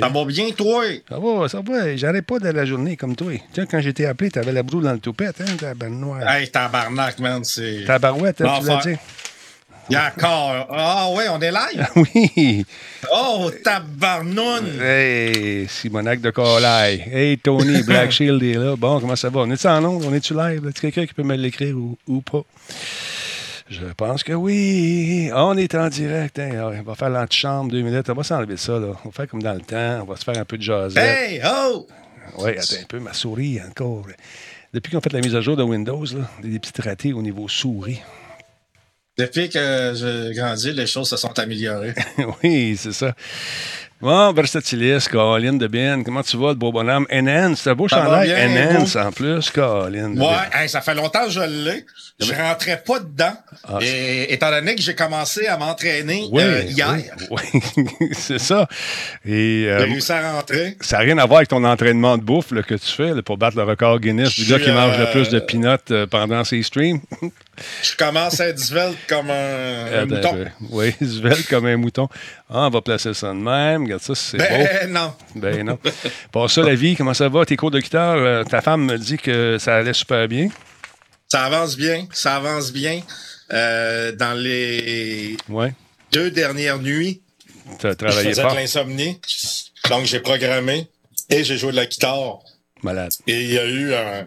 Ça va bien, toi? Ça va, ça va. J'arrête pas de la journée comme toi. Tu sais, quand j'étais appelé, t'avais la broue dans le toupette, hein, tabarnoire. Hey, tabarnak, man, c'est... Tabarouette, hein, tu l'as dit? D'accord. Ah ouais, on est live? Oui. Oh, tabarnoune! Hey, Simonac de Colaille. Hey, Tony, Black Shield est là. Bon, comment ça va? On est-tu en onde? On est-tu live? Est-ce quelqu'un qui peut me l'écrire ou, ou pas? Je pense que oui. On est en direct. hein. On va faire l'antichambre deux minutes. On va s'enlever ça. Là. On va faire comme dans le temps. On va se faire un peu de jasette. Hey, oh! Oui, attends un peu. Ma souris encore. Depuis qu'on fait la mise à jour de Windows, là, des petits ratés au niveau souris. Depuis que j'ai grandi, les choses se sont améliorées. oui, c'est ça. Bon, Versatilis, Colin de Ben, comment tu vas, le beau bonhomme? Enhance, c'est un beau Ça chandail. bien, Enhance en plus, Colin. Ouais, hey, ça fait longtemps que je l'ai. Je rentrais pas dedans. Ah, et étant donné que j'ai commencé à m'entraîner Oui, euh, hier, oui, oui, c'est ça. Et j'ai euh, réussi à rentrer. ça n'a rien à voir avec ton entraînement de bouffe là, que tu fais là, pour battre le record Guinness du gars qui mange le euh, plus de peanuts pendant ses streams. Je commence à être svelte comme un, mouton. Oui, svelte comme un mouton. Ah, on va placer ça de même. Regarde ça, c'est beau. Ben non. Ben non. Pour ça, la vie, comment ça va? Tes cours de guitare, euh, ta femme me dit que ça allait super bien. Ça avance bien. Ça avance bien. Euh, dans les Ouais. deux dernières nuits, Tu as je travaillé faisais fort. de l'insomnie. Donc, j'ai programmé et j'ai joué de la guitare. Malade. Et il y a eu un,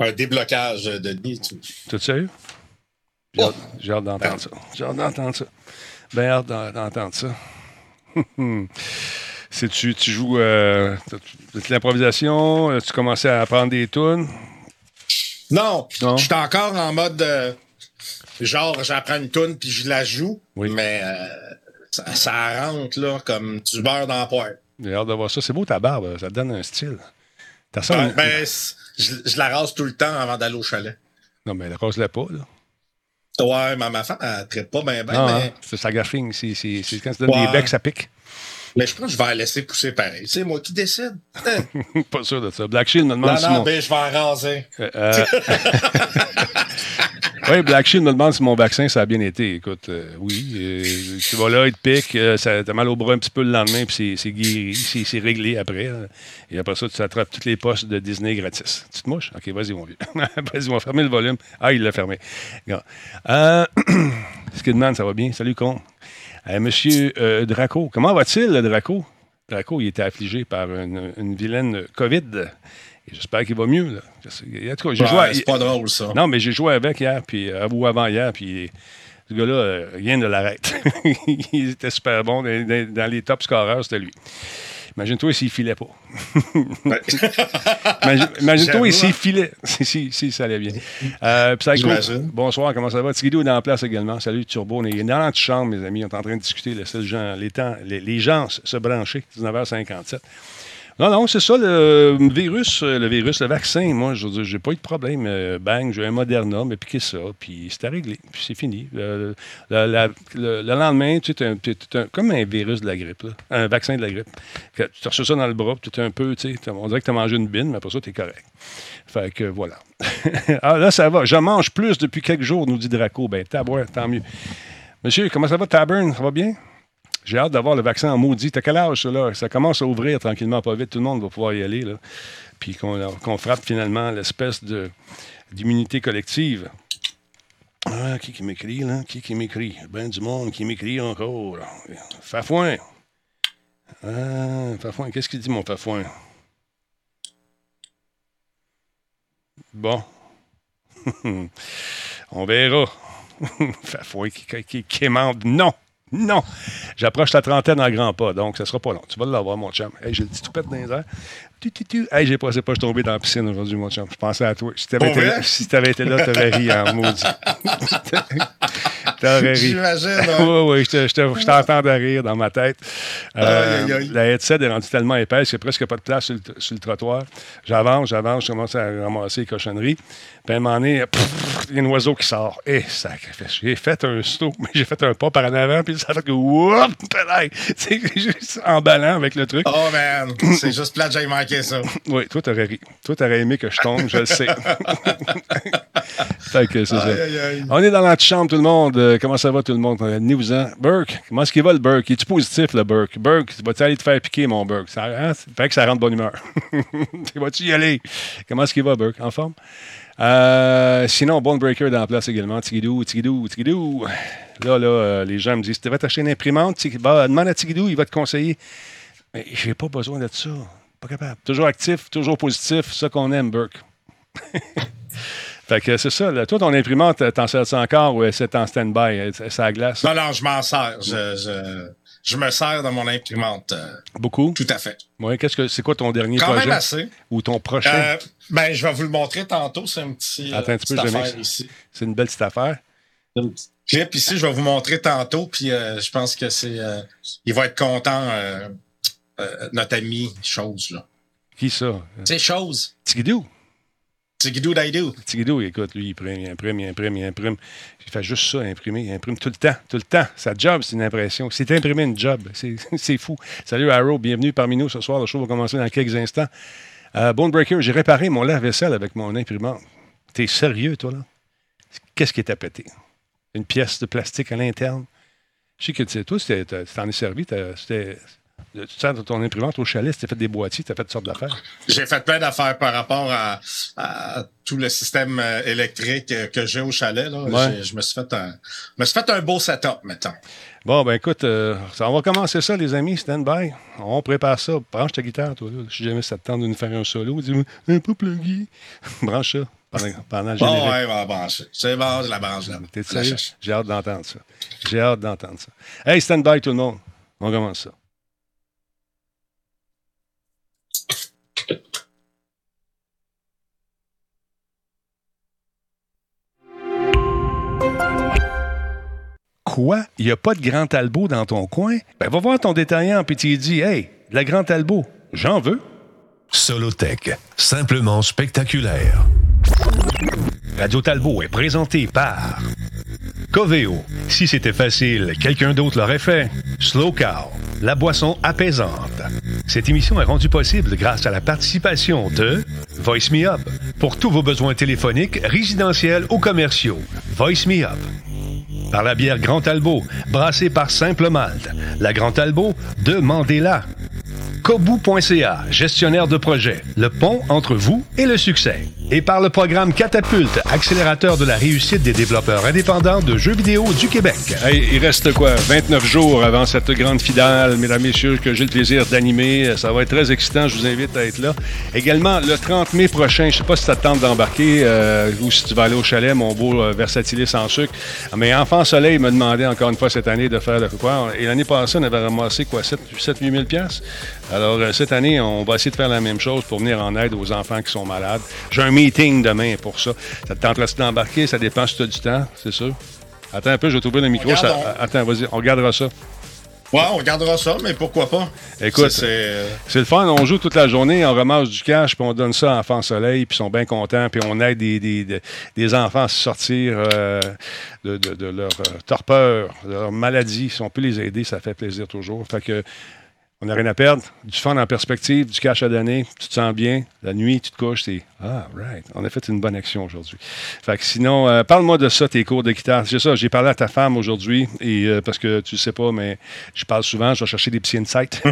un déblocage de nuit. Tout sérieux? J'ai Oh. hâte, j'ai hâte d'entendre ça. J'ai hâte d'entendre ça. Ben hâte d'en- d'entendre ça. Si tu, tu joues euh, l'improvisation, tu commençais à apprendre des tunes? Non, Non? je suis encore en mode euh, genre j'apprends une tune puis je la joue, Oui. mais euh, ça, ça rentre là comme du beurre dans la poêle. J'ai hâte de voir ça. C'est beau ta barbe, ça te donne un style. T'as ça? Ouais, ben, je, je la rase tout le temps avant d'aller au chalet. Non, mais rase-la pas, là. Ouais, mais ma femme, elle traite pas bien, ben, non, mais, hein, c'est ça gaffing. C'est quand tu donnes Ouais. des becs, ça pique. mais je pense que je vais la laisser pousser pareil. C'est moi qui décide. Pas sûr de ça. Black Shield me demande non, si non, mon... ben, je vais en raser. Euh, euh, oui, Black Shield me demande si mon vaccin, ça a bien été. Écoute, euh, oui. euh, tu vas là, il te pique, euh, t'as mal au bras un petit peu le lendemain, puis c'est- guéri, c'est réglé après. hein. Et après ça, tu attrapes toutes les postes de Disney gratis. Tu te mouches? OK, vas-y, mon vieux. vas-y, on va fermer le volume. Ah, il l'a fermé. Skidman, ça va bien? Salut, con. Monsieur Draco, comment va-t-il, Draco? Draco, il était affligé par une vilaine COVID. J'espère qu'il va mieux. Là. En tout cas, j'ai Ouais, joué à- c'est pas drôle, ça. non, mais j'ai joué avec hier, puis euh, ou avant hier, puis ce gars-là, euh, rien ne l'arrête. il était super bon. Dans, les top scoreurs, c'était lui. Imagine-toi s'il filait pas. Imagine-toi s'il hein. filait. Si, si, si, ça allait bien. Euh, bonsoir, comment ça va? Tigidou est dans la place également. Salut Turbo. On est dans l'antichambre, mes amis. On est en train de discuter. Gens- les, temps, les, les gens se brancher. 19h57. Non, non, c'est ça, le virus, euh, le virus, le vaccin, moi, je j'ai pas eu de problème. Euh, bang, j'ai un Moderna, mais piqué ça, puis c'était réglé, puis c'est fini. Euh, le, le lendemain, tu un- comme un virus de la grippe, là, un vaccin de la grippe. Tu as ça dans le bras, tu es un peu, tu sais, on dirait que tu as mangé une bine, mais après ça, tu es correct. Fait que voilà. ah, là, ça va. Je mange plus depuis quelques jours, nous dit Draco. Ben, tabouin, tant mieux. Monsieur, comment ça va, Tabern? Ça va bien? J'ai hâte d'avoir le vaccin en maudit. T'as quel âge, ça, là? Ça commence à ouvrir tranquillement, pas vite. Tout le monde va pouvoir y aller, là. Puis qu'on frappe finalement l'espèce d'immunité collective. Ah, qui qui m'écrit, là? Qui qui m'écrit? Ben du monde qui m'écrit encore. Fafouin. Ah, Fafouin. Qu'est-ce qu'il dit, mon Fafouin? Bon. On verra. Fafouin qui, qui. Non! Non! J'approche la trentaine en grand pas, donc ça sera pas long. Tu vas l'avoir, mon chum. Hey, j'ai le petit toupette dans les airs. Tu, tu, tu. Hey, j'ai passé pas, je suis tombé dans la piscine aujourd'hui, mon chum. Je pensais à toi. Si t'avais été, là- si t'avais été là, t'aurais ri en maudit. T'aurais ri. J'imagine. hein. Oui, oui, je te- je te- je t'entendais rire dans ma tête. Euh, Aïe, aïe. La headset est rendue tellement épaisse qu'il n'y a presque pas de place sur le, sur le trottoir. J'avance, j'avance, je commence à ramasser les cochonneries. Puis à un moment donné, il y a un oiseau qui sort. Eh, sacrifice. J'ai fait un saut, mais j'ai fait un pas par en avant, puis ça fait que, whoop, pédale. C'est juste emballant avec le truc. Oh man, c'est juste plate, j'ai manqué ça. Oui, toi, t'aurais ri. Toi, t'aurais aimé que je tombe, je le sais. fait que c'est ça. On est dans l'antichambre, tout le monde. euh, comment ça va tout le monde? Venez-vous-en. Burke, comment est-ce qu'il va le Burke? Es-tu positif, le Burke? Burke, vas-tu aller te faire piquer, mon Burke? Ça, hein? fait que ça rend de bonne humeur. Vas-tu y aller? Comment est-ce qu'il va, Burke? En forme? Euh, sinon, Bone Breaker dans la place également. Tigidou, Tigidou, Tigidou. Là, là, euh, les gens me disent, tu vas t'acheter une imprimante, bah, demande à Tigidou, il va te conseiller. Mais j'ai pas besoin de ça. Pas capable. Toujours actif, toujours positif, ça qu'on aime, Burke. fait que c'est ça. Là. Toi, ton imprimante, t'en sers encore ou c'est en stand-by? Ça glace? Non, non, je m'en sers. Je, je, je, me sers dans mon imprimante. Euh, Beaucoup? Tout à fait. Oui, qu'est-ce que c'est quoi ton dernier Quand projet? même assez. Ou ton prochain? Euh, ben, je vais vous le montrer tantôt. C'est un petit. Attends un petit peu, affaire ici. C'est une belle petite affaire. Clip ici, je vais vous montrer tantôt. Puis euh, je pense que c'est. Euh, il va être content, euh, euh, notre ami Chose, là. Qui ça? C'est Chose. Tigidou. Tigidou Daidou. Tigidou, écoute, lui, il imprime, il imprime, il imprime, il imprime. Il fait juste ça, imprimer. Il imprime tout le temps, tout le temps. Sa job, c'est une impression. C'est imprimer une job. C'est fou. Salut, Arrow. Bienvenue parmi nous ce soir. Le show va commencer dans quelques instants. Euh, Bone Breaker, j'ai réparé mon lave-vaisselle avec mon imprimante. T'es sérieux, toi, là? Qu'est-ce qui à péter? Une pièce de plastique à l'interne? Je sais que tu sais, toi, tu t'en es servi. C'était tu sers de ton imprimante au chalet, tu as fait des boîtiers, tu as fait toutes sortes d'affaires. J'ai fait plein d'affaires par rapport à, à, tout le système euh, électrique que j'ai au chalet. Là. Ouais. Je me suis fait un me suis fait un beau setup, mettons. Bon, ben écoute, euh, on va commencer ça, les amis. Stand by. On prépare ça. Branche ta guitare, toi. Là. Si jamais ça te tente de nous faire un solo, dis-moi, un peu pluggy. Branche ça pendant, pendant le Bon, ouais, on va brancher. C'est bon, je la branche là. T'es sérieux? J'ai hâte d'entendre ça. J'ai hâte d'entendre ça. Hey, stand by, tout le monde. On commence ça. Quoi? Il n'y a pas de Grand Talbot dans ton coin? Ben, va voir ton détaillant puis tu dis Hey, de la Grand Talbot, j'en veux. Solotech, simplement spectaculaire. Radio Talbot est présenté par Coveo. Si c'était facile, quelqu'un d'autre l'aurait fait. Slow Cow, la boisson apaisante. Cette émission est rendue possible grâce à la participation de Voice Me Up pour tous vos besoins téléphoniques, résidentiels ou commerciaux. Voice Me Up. Par la bière Grand Talbot, brassée par Simple Malte. La Grand Talbot, demandez-la. Kobu.ca, gestionnaire de projet, le pont entre vous et le succès. Et par le programme Catapulte, accélérateur de la réussite des développeurs indépendants de jeux vidéo du Québec. Hey, il reste quoi? 29 jours avant cette grande finale, mesdames messieurs, que j'ai le plaisir d'animer. Ça va être très excitant, je vous invite à être là. Également, le 30 mai prochain, je sais pas si ça te tente d'embarquer euh, ou si tu vas aller au chalet, mon beau euh, Versatilis en sucre. Mais Enfant Soleil me demandait encore une fois cette année de faire de quoi. Et l'année passée, on avait ramassé quoi? 7-8 000 piastres? Alors, euh, cette année, on va essayer de faire la même chose pour venir en aide aux enfants qui sont malades. J'ai un meeting demain pour ça. Ça te tenterait d'embarquer? Ça dépend si tu as du temps, c'est sûr. Attends un peu, je vais t'ouvrir le micro. Ça... Attends, vas-y, on regardera ça. Ouais, on regardera ça, mais pourquoi pas? Écoute, c'est le fun. On joue toute la journée, on ramasse du cash, puis on donne ça à Enfants Soleil, puis ils sont bien contents, puis on aide des, des, des enfants à se sortir euh, de, de, de, leur euh, torpeur, de leur maladie. Si on peut les aider, ça fait plaisir toujours. Fait que on n'a rien à perdre. Du fun en perspective, du cash à donner. Tu te sens bien. La nuit, tu te couches, c'est Ah, right. On a fait une bonne action aujourd'hui. Fait que sinon, euh, parle-moi de ça, tes cours de guitare. C'est ça, j'ai parlé à ta femme aujourd'hui, et euh, parce que tu ne sais pas, mais je parle souvent, je vais chercher des petits insights.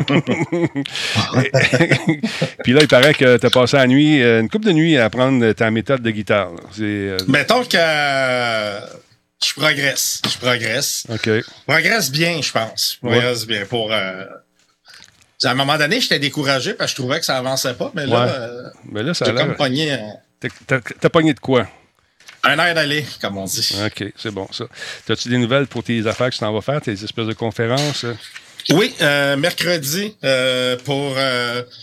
Puis là, il paraît que tu as passé la nuit, euh, une couple de nuits à apprendre ta méthode de guitare. Euh... Mettons que. je progresse. Je progresse. OK. Je progresse bien, je pense. Je progresse ouais. bien pour. Euh, à un moment donné, j'étais découragé parce que je trouvais que ça avançait pas, mais là, ouais. euh, mais là ça comme pogné. Euh, T'as pogné de quoi? Un air d'aller, comme on dit. OK, c'est bon, ça. As-tu des nouvelles pour tes affaires que tu t'en vas faire, tes espèces de conférences? Oui, euh, mercredi, euh, pour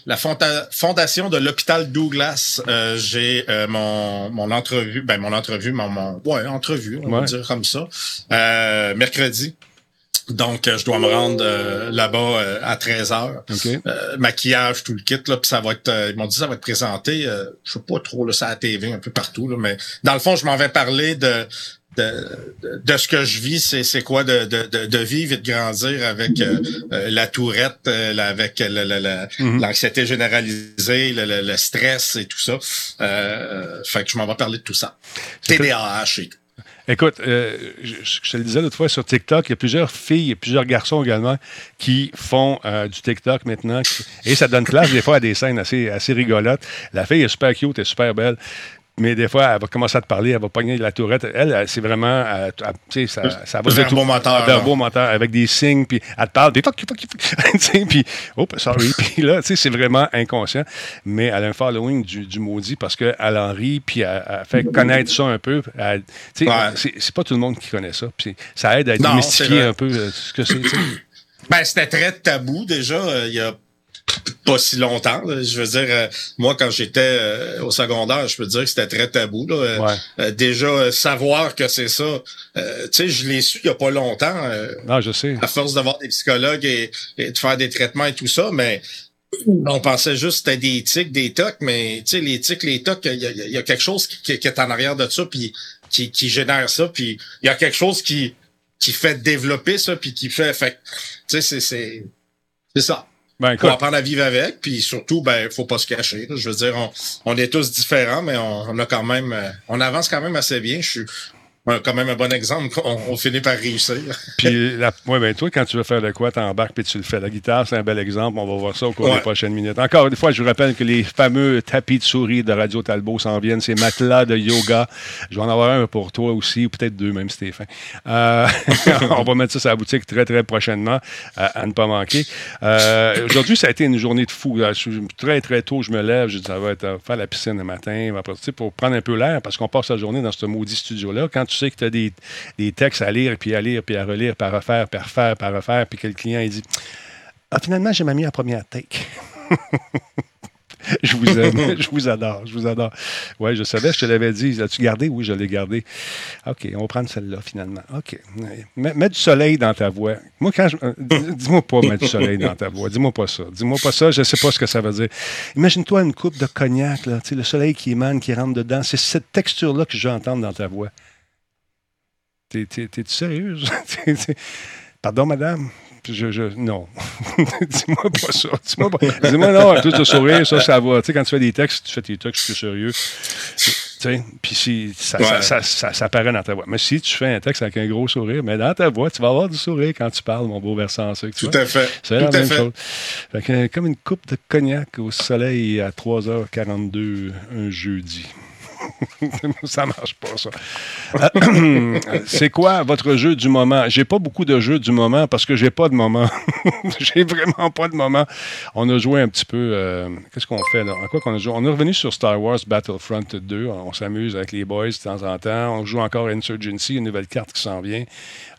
la fonda fondation de l'hôpital Douglas, j'ai mon, mon entrevue, ben mon entrevue, mon, mon ouais, entrevue, on ouais. va dire comme ça. mercredi. Donc, euh, je dois me rendre euh, là-bas euh, à 13 heures. Okay. maquillage, tout le kit, là, puis ça va être. ils m'ont dit ça va être présenté. je sais pas trop là, ça à la TV un peu partout, là, mais dans le fond, je m'en vais parler de. De, de, de, ce que je vis, c'est, c'est quoi de, de, de, vivre et de grandir avec la tourette, avec Mm-hmm. l'anxiété mm -hmm. généralisée, le, le, le, stress et tout ça. fait que je m'en vais parler de tout ça. TDAH et tout. Écoute, euh, je, te le disais l'autre fois sur TikTok, il y a plusieurs filles et plusieurs garçons également qui font euh, du TikTok maintenant. Et ça donne place des fois à des scènes assez, assez rigolotes. La fille est super cute, est super belle. Mais des fois, elle va commencer à te parler, elle va pogner la tourette. Elle, c'est vraiment. Tu sais, ça, ça va. Verbo moteur. Verbo moteur, avec des signes, puis elle te parle, des fuck, fuck, fuck. puis, oh, sorry. puis là, tu sais, c'est vraiment inconscient. Mais elle a un following du, du maudit parce qu'elle en rit, puis elle, fait connaître ça un peu. Tu sais, c'est pas tout le monde qui connaît ça. Puis ça aide à démystifier un peu euh, ce que c'est. Ben, c'était très tabou déjà. Euh, il y a pas si longtemps. Je veux dire, euh, moi, quand j'étais euh, au secondaire, je peux dire que c'était très tabou. Là. Euh, déjà, savoir que c'est ça, tu sais, je l'ai su il y a pas longtemps. non, je sais. À force d'avoir des psychologues et, de faire des traitements et tout ça, mais on pensait juste que c'était des tics, des tocs, mais tu sais, les tics, les tocs, il y a, quelque chose qui, est en arrière de ça, puis qui, qui génère ça, puis il y a quelque chose qui qui fait développer ça, puis qui fait, fait tu sais, c'est c'est c'est ça. Ben, faut apprendre à vivre avec, puis surtout, ben, faut pas se cacher. Je veux dire, on, on est tous différents, mais on, on, a quand même, euh, on avance quand même assez bien. Je suis, quand même un bon exemple. On, finit par réussir. puis, la, ouais, ben, toi, quand tu veux faire de quoi, t'embarques puis tu le fais. La guitare, c'est un bel exemple. On va voir ça au cours des prochaines minutes. Encore une fois, je vous rappelle que les fameux tapis de souris de Radio Talbot s'en viennent. Ces matelas de yoga. Je vais en avoir un pour toi aussi, ou peut-être deux, même, Stéphane. Euh, on va mettre ça sur la boutique très, très prochainement, à, ne pas manquer. Euh, aujourd'hui, ça a été une journée de fou. Très, très tôt, je me lève. Je dis, ça va être euh, faire la piscine le matin, pour prendre un peu l'air, parce qu'on passe la journée dans ce maudit studio-là. Quand tu sais que tu as des, des, textes à lire, puis à lire, puis à relire, puis à refaire, puis à refaire, puis à refaire, puis que le client il dit Ah, finalement, j'ai mis la première take. je vous aime, je vous adore, je vous adore. Oui, je savais, je te l'avais dit. L'as-tu gardé? Oui, je l'ai gardé. OK, on va prendre celle-là finalement. OK. Mets, du soleil dans ta voix. Moi, quand je. Euh, dis-moi pas mettre du soleil dans ta voix. Dis-moi pas ça. Dis-moi pas ça, je ne sais pas ce que ça veut dire. Imagine-toi une coupe de cognac, là, le soleil qui émane, qui rentre dedans. C'est cette texture-là que je veux entendre dans ta voix. T'es-tu sérieuse? Pardon, madame? Je, je, non. dis-moi pas ça. Dis-moi, pas. dis-moi non, tout sourire, ça, ça va. Tu sais, quand tu fais des textes, tu fais tes textes plus sérieux. Tu sais, puis si, ça, ça, ça, ça, apparaît dans ta voix. Mais si tu fais un texte avec un gros sourire, mais dans ta voix, tu vas avoir du sourire quand tu parles, mon beau versant sucre. Tout à fait. C'est la même chose. Fait que, comme une coupe de cognac au soleil à 3h42 un jeudi. ça marche pas, ça. Euh, c'est quoi votre jeu du moment? J'ai pas beaucoup de jeux du moment parce que j'ai pas de moment. j'ai vraiment pas de moment. On a joué un petit peu. Euh, qu'est-ce qu'on fait là? quoi qu'on a joué? On est revenu sur Star Wars Battlefront 2. On s'amuse avec les boys de temps en temps. On joue encore Insurgency, une nouvelle carte qui s'en vient.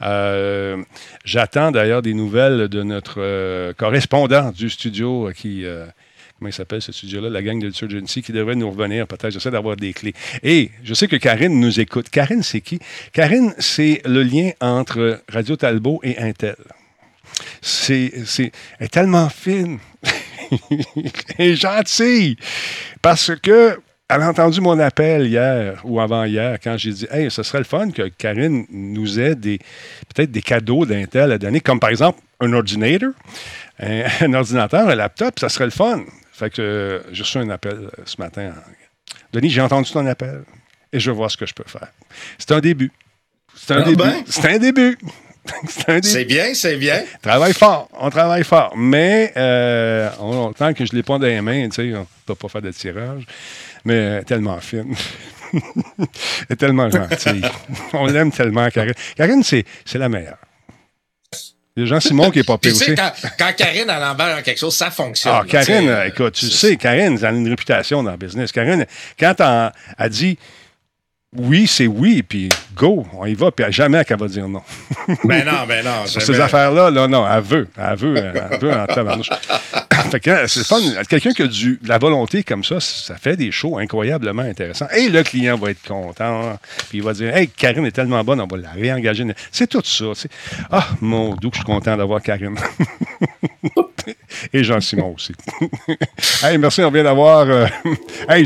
Euh, j'attends d'ailleurs des nouvelles de notre correspondant du studio qui comment il s'appelle ce studio-là, la gang de Insurgency, qui devrait nous revenir peut-être. J'essaie d'avoir des clés. Et je sais que Karine nous écoute. Karine, c'est qui? Karine, c'est le lien entre Radio Talbot et Intel. C'est, c'est, elle est tellement fine. est gentille. Parce que elle a entendu mon appel hier ou avant-hier quand j'ai dit Hey, ce serait le fun que Karine nous ait des, peut-être des cadeaux d'Intel à donner, comme par exemple un ordinateur, un, un ordinateur, un laptop, ça serait le fun. Fait que euh, j'ai reçu un appel euh, ce matin. Denis, j'ai entendu ton appel et je vois ce que je peux faire. C'est un début. C'est un, ah début. Ben? C'est un début. c'est bien, c'est bien. Travaille fort, on travaille fort. Mais euh, tant que je ne l'ai pas dans les mains, tu sais, on ne peut pas faire de tirage. Mais tellement fine. Elle est tellement gentille. on l'aime tellement, Karine. Karine, c'est la meilleure. Les gens Simon qui est pas pire aussi. Quand, quand Karine a l'envers quelque chose, ça fonctionne. Ah, Karine, écoute, tu sais, Karine, elle a une réputation dans le business. Karine, quand elle a dit oui, c'est oui, puis go, on y va, puis jamais qu'elle va dire non. ben non, ben non. Ces affaires-là, là, non, elle veut, elle veut, elle veut en tabarnouche. fait que c'est fun. Quelqu'un qui a du, de la volonté comme ça, ça fait des shows incroyablement intéressants. Et le client va être content, puis il va dire Hey, Karine est tellement bonne, on va la réengager. C'est tout ça. Ah, mon doux, je suis content d'avoir Karine. Et Jean-Simon aussi. hey, merci, on vient d'avoir. Euh, hey,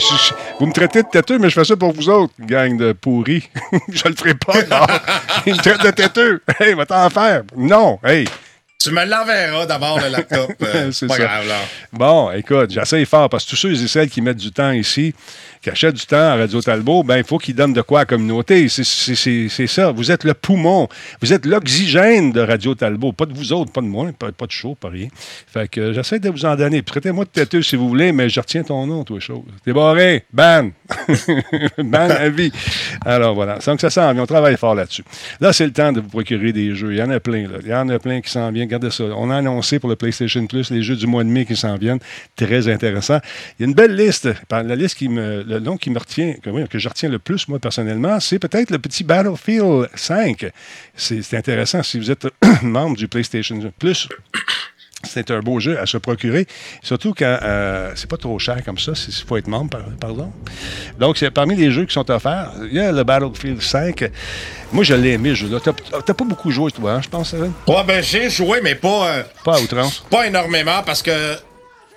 vous me traitez de têteux, mais je fais ça pour vous autres, gang de pourris. je le ferai pas, non. Il me traite de têteux. Hey, va t'en faire. Non, hey. Tu me l'enverras d'abord, le laptop. Euh, C'est pas ça. grave, là. Bon, écoute, j'essaie fort parce que tous ceux et celles qui mettent du temps ici, qui achètent du temps à Radio Talbot, ben il faut qu'ils donnent de quoi à la communauté. C'est- C'est c'est- c'est ça. Vous êtes le poumon. Vous êtes l'oxygène de Radio Talbot. Pas de vous autres, pas de moi, pas, pas de chaud, pas rien. Fait que euh, j'essaie de vous en donner. Traitez-moi de têteux si vous voulez, mais je retiens ton nom, toi, chose. T'es barré. Ban. Ban à vie. Alors voilà. Donc ça s'en vient. On travaille fort là-dessus. Là, c'est le temps de vous procurer des jeux. Il y en a plein, là. Il y en a plein qui s'en viennent. Regardez ça. On a annoncé pour le PlayStation Plus les jeux du mois de mai qui s'en viennent. Très intéressant. Il y a une belle liste. La liste qui me, le nom qui me retient, que, oui, que je retiens le plus, moi, personnellement, c'est peut-être le petit Battlefield 5. C'est c'est intéressant. Si vous êtes membre du PlayStation Plus, c'est un beau jeu à se procurer, surtout quand euh, c'est pas trop cher comme ça, il faut être membre, par, pardon. Donc, c'est parmi les jeux qui sont offerts, il y a le Battlefield 5. Moi, je l'ai aimé, ce jeu-là. T'as t'as pas beaucoup joué, toi, hein, je pense, Evan? Ouais, ben, j'ai joué, mais pas, euh, Pas à outrance. pas énormément parce que,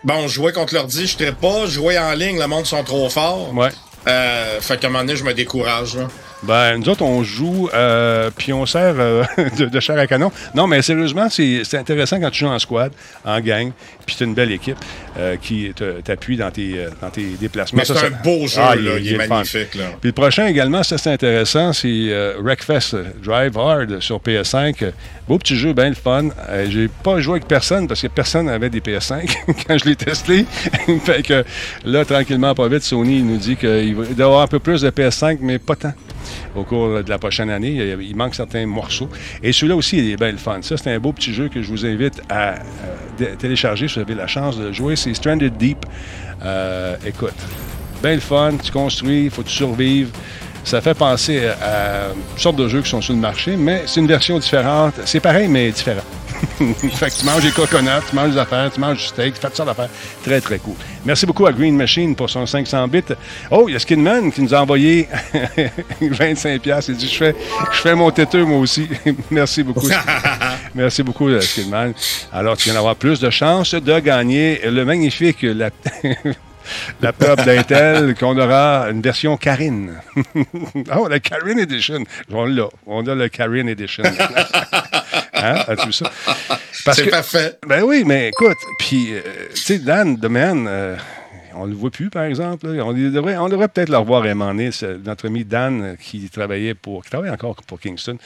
bon, jouer contre l'ordi, je ne pas. Jouer en ligne, le monde sont trop forts. Ouais. Euh, fait qu'à un moment donné, je me décourage, là. Ben, nous autres, on joue, euh, puis on sert euh, de, de chair à canon. Non, mais sérieusement, c'est intéressant quand tu joues en squad, en gang, puis tu une belle équipe euh, qui t'appuie dans tes, euh, dans tes déplacements. C'est un beau jeu, Ah, là. Il est, magnifique, là. Puis le prochain également, ça c'est intéressant, c'est euh, Wreckfest Drive Hard sur PS5. Euh, Beau petit jeu, bien le fun. J'ai pas joué avec personne parce que personne n'avait des PS5 quand je l'ai testé. fait que là, tranquillement, pas vite, Sony nous dit qu'il va y avoir un peu plus de PS5, mais pas tant. Au cours de la prochaine année, il, manque certains morceaux. Et celui-là aussi, il est bien le fun. Ça, c'est un beau petit jeu que je vous invite à, euh, télécharger si vous avez la chance de jouer. C'est Stranded Deep. Euh, écoute, bien fun, tu construis, il faut que tu survives. Ça fait penser à, toutes sortes de jeux qui sont sur le marché, mais c'est une version différente. C'est pareil, mais différent. fait que tu manges des coconuts, tu manges des affaires, tu manges du steak, tu fais toutes sortes d'affaires. Très, très cool. Merci beaucoup à Green Machine pour son 500 bits. Oh, il y a Skinman qui nous a envoyé 25 pièces. Il dit, je fais, je fais mon têteux, moi aussi. Merci beaucoup. Merci beaucoup, euh, Skidman. Alors, tu viens d'avoir plus de chances de gagner le magnifique la, laptop d'Intel qu'on aura une version Karine. oh, la Karine Edition. On l'a. On a le Karine Edition. hein? As-tu vu ça? C'est parfait. ben oui, mais écoute, puis, euh, tu sais, Dan, The Man, euh, on le voit plus, par exemple. On devrait, peut-être le revoir. C'est Notre ami Dan, euh, qui travaillait pour, travaille encore pour Kingston,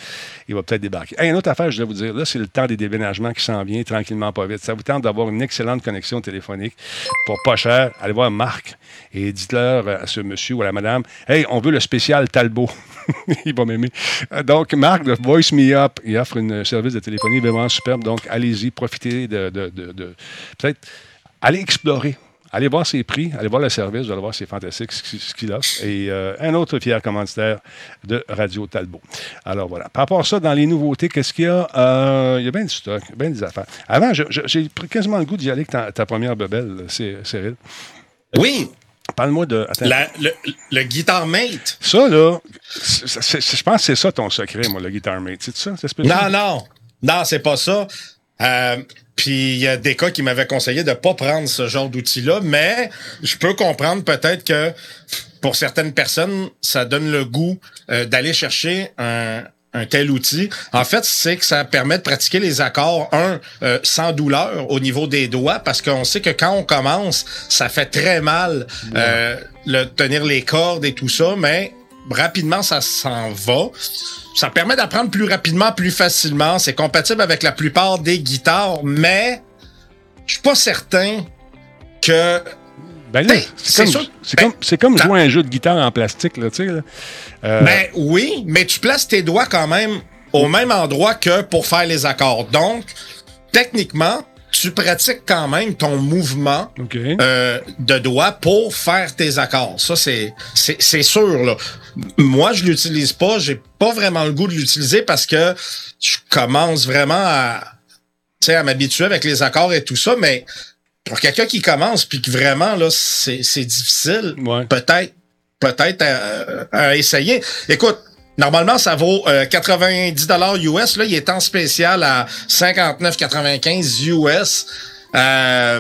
il va peut-être débarquer. Une autre affaire, je voulais vous dire, là, c'est le temps des déménagements qui s'en vient tranquillement, pas vite. Ça vous tente d'avoir une excellente connexion téléphonique pour pas cher. Allez voir Marc et dites-leur à ce monsieur ou à la madame, hey, on veut le spécial Talbot. il va m'aimer. Euh, Donc, Marc de Voice Me Up, il offre un service de téléphonie vraiment superbe. Donc, allez-y, profitez de, de- de- de- peut-être, allez explorer. Allez voir ses prix, allez voir le service, vous allez voir, c'est fantastique ce qu'il- offre. Et euh, un autre fier commanditaire de Radio Talbot. Alors voilà. Par rapport à ça, dans les nouveautés, qu'est-ce qu'il y a? Euh, il y a bien du stock, bien des affaires. Avant, j'ai pris quasiment le goût d'y aller avec ta, ta première bebelle, Cyril. Oui, Parle-moi de. la- le, le Guitar Mate. Ça, là, je pense que c'est ça ton secret, moi, le Guitar Mate. C'est ça? ça Non, non. Non, c'est pas ça. Euh, Puis il y a des cas qui m'avaient conseillé de pas prendre ce genre d'outil-là, mais je peux comprendre peut-être que pour certaines personnes, ça donne le goût euh, d'aller chercher un, un tel outil. En fait, c'est que ça permet de pratiquer les accords, un, euh, sans douleur au niveau des doigts, parce qu'on sait que quand on commence, ça fait très mal euh, le tenir les cordes et tout ça, mais rapidement, ça s'en va. Ça permet d'apprendre plus rapidement, plus facilement. C'est compatible avec la plupart des guitares, mais je suis pas certain que Ben Ben, c'est comme, ben, comme, comme jouer un jeu de guitare en plastique, là, tu sais. là. Euh, Ben oui, mais tu places tes doigts quand même au même endroit que pour faire les accords. Donc, techniquement, tu pratiques quand même ton mouvement euh, de doigts pour faire tes accords. Ça, c'est, c'est, c'est sûr. Là. Moi, je l'utilise pas. J'ai pas vraiment le goût de l'utiliser parce que je commence vraiment à, tu sais, à m'habituer avec les accords et tout ça. Mais pour quelqu'un qui commence puis que vraiment là, c'est, c'est difficile, Ouais. peut-être, peut-être à, à essayer. Écoute. Normalement, ça vaut euh, 90 dollars US. Là, il est en spécial à 59,95 US. Euh,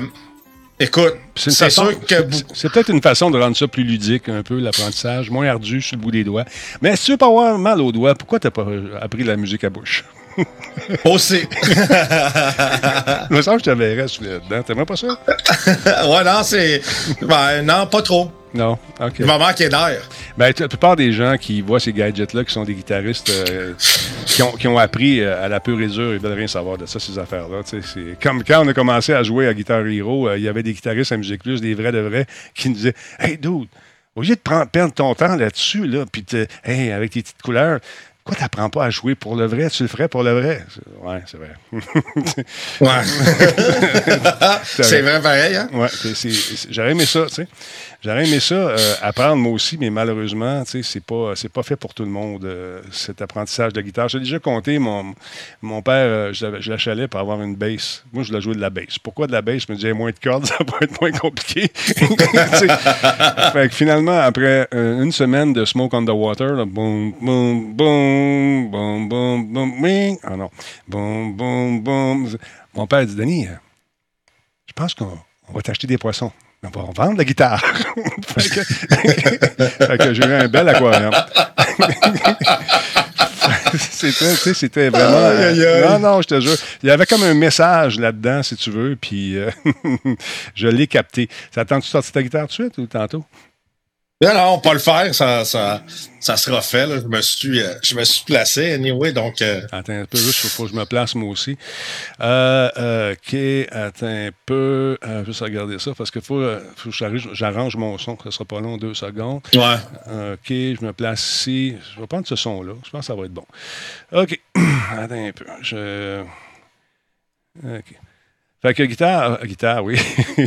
écoute, C'est sûr que c'est- peut-être une façon de rendre ça plus ludique, un peu, l'apprentissage, moins ardu sur le bout des doigts. Mais si tu veux pas avoir mal aux doigts, pourquoi t'as pas euh, appris la musique à bouche? Aussi. Je me sens que je te verrais là-dedans. T'aimerais pas ça? ouais, non, c'est. Ben, non, pas trop. Non, OK. Il va manquer d'air. Ben, la plupart des gens qui voient ces gadgets-là, qui sont des guitaristes euh, qui, ont, qui, ont, appris euh, à la pure et dure, ils veulent rien savoir de ça, ces affaires-là. Comme quand on a commencé à jouer à Guitar Hero, euh, il y avait des guitaristes à Musique Plus, des vrais de vrais, qui nous disaient Hey, dude, au lieu de prendre, perdre ton temps là-dessus, là, puis hey, avec tes petites couleurs, pourquoi t'apprends pas à jouer pour le vrai? Tu le ferais pour le vrai? Ouais, c'est vrai. ouais. c'est vrai pareil, hein? Ouais, j'aurais aimé ça, tu sais. J'aurais aimé ça euh, apprendre moi aussi, mais malheureusement, tu sais, c'est pas, pas fait pour tout le monde, euh, cet apprentissage de guitare. J'ai déjà compté, mon, mon père, euh, je, l'achalais pour avoir une bass. Moi, je voulais jouer de la bass. Pourquoi de la bass? Je me disais, moins de cordes, ça va être moins compliqué. fait que finalement, après une semaine de Smoke on the Water, boum, boum, boum, boum, boum, boum, ah non, boum, boum, boum. Mon père dit, Denis, je pense qu'on va t'acheter des poissons on va vendre la guitare. fait que, j'ai eu un bel aquarium. c'était, c'était vraiment. Non, non, je te jure. Il y avait comme un message là-dedans, si tu veux, puis euh, je l'ai capté. Ça attend-tu sortir ta guitare tout de suite ou tantôt? Non, non, pas le faire, ça, ça, ça sera fait. Là. Je, me suis, euh, je me suis placé, anyway, donc... Euh... Attends un peu, juste, il faut que je me place moi aussi. Euh, OK, attends un peu. Juste regarder ça, parce qu'il faut, faut que j'arrange mon son, ça sera pas long, deux secondes. Ouais. OK, je me place ici. Je vais prendre ce son-là. Je pense que ça va être bon. OK, attends un peu. Je... OK. Fait que guitare, guitare, oui.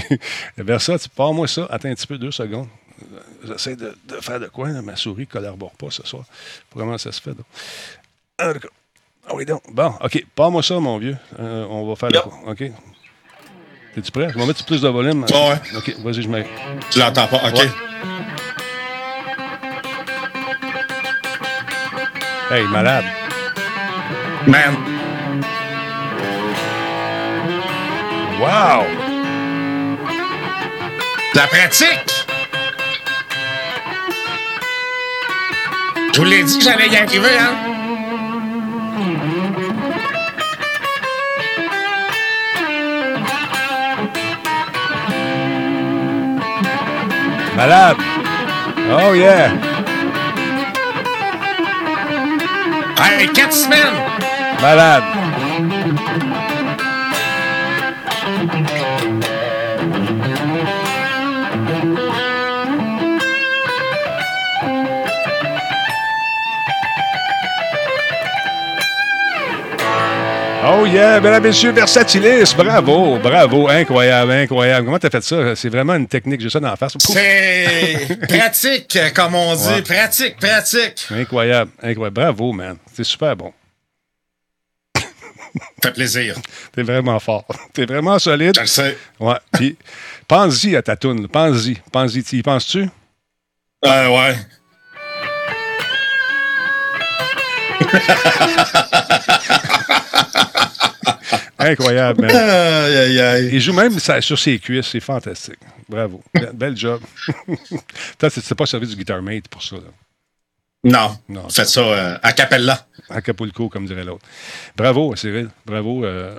Vers ça, tu pars moi ça. Attends un petit peu, deux secondes j'essaie de, faire de quoi. Ma souris ne collabore pas ce soir. Comment ça se fait? Donc? Ah, ah oui, donc. Bon, OK. Pas-moi ça, mon vieux. Euh, on va faire de quoi? OK. T'es-tu prêt? Je vais mettre plus de volume. ouais. OK, vas-y, je mets. Tu l'entends pas? OK. Hey, malade. Man. Wow! La pratique! Vous l'ai dit que j'allais y arriver, hein? Malade. Oh yeah. Hey, quatre semaines. Malade. Oh yeah, mesdames, messieurs, Versatilis, bravo, bravo, incroyable, incroyable. Comment t'as fait ça? C'est vraiment une technique, j'ai ça dans la face. C'est pratique, comme on dit, pratique, pratique. Incroyable, incroyable, bravo, man. C'est super bon. Ça fait plaisir. T'es vraiment fort. T'es vraiment solide. Je le sais. Ouais. Puis, pense-y à ta toune. Pense-y. Pense-y. Y penses-tu? Euh, ouais. Incroyable, man. Aïe, aïe, aïe. Il joue même sur ses cuisses, c'est fantastique. Bravo. Bel job. Tu pas servi du Guitar Mate pour ça. Là? Non. non Faites ça euh, à Capella. À Capulco, comme dirait l'autre. Bravo, Cyril. Bravo. Euh,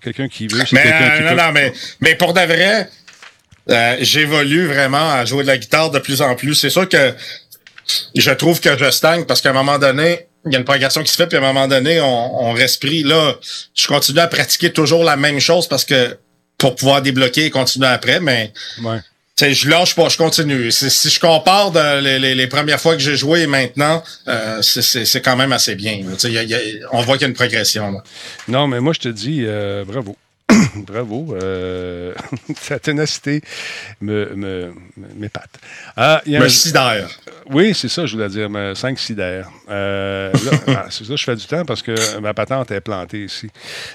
quelqu'un qui veut. Mais, qui non, non, mais, mais pour de vrai, euh, j'évolue vraiment à jouer de la guitare de plus en plus. C'est sûr que je trouve que je stagne parce qu'à un moment donné, il y a une progression qui se fait, puis à un moment donné, on, on reste pris. Là, je continue à pratiquer toujours la même chose parce que pour pouvoir débloquer et continuer après, mais ouais. je lâche pas, je continue. Si je compare les, les, les, premières fois que j'ai joué et maintenant, euh, c'est quand même assez bien. Y a, y a, on voit qu'il y a une progression. Là. Non, mais moi, je te dis euh, bravo. Bravo. Euh, ta ténacité me, me, m'épate. Ah, me sidère. Oui, c'est ça, je voulais dire. Me 5 sidère. Euh, ah, c'est ça, je fais du temps parce que ma patente est plantée ici.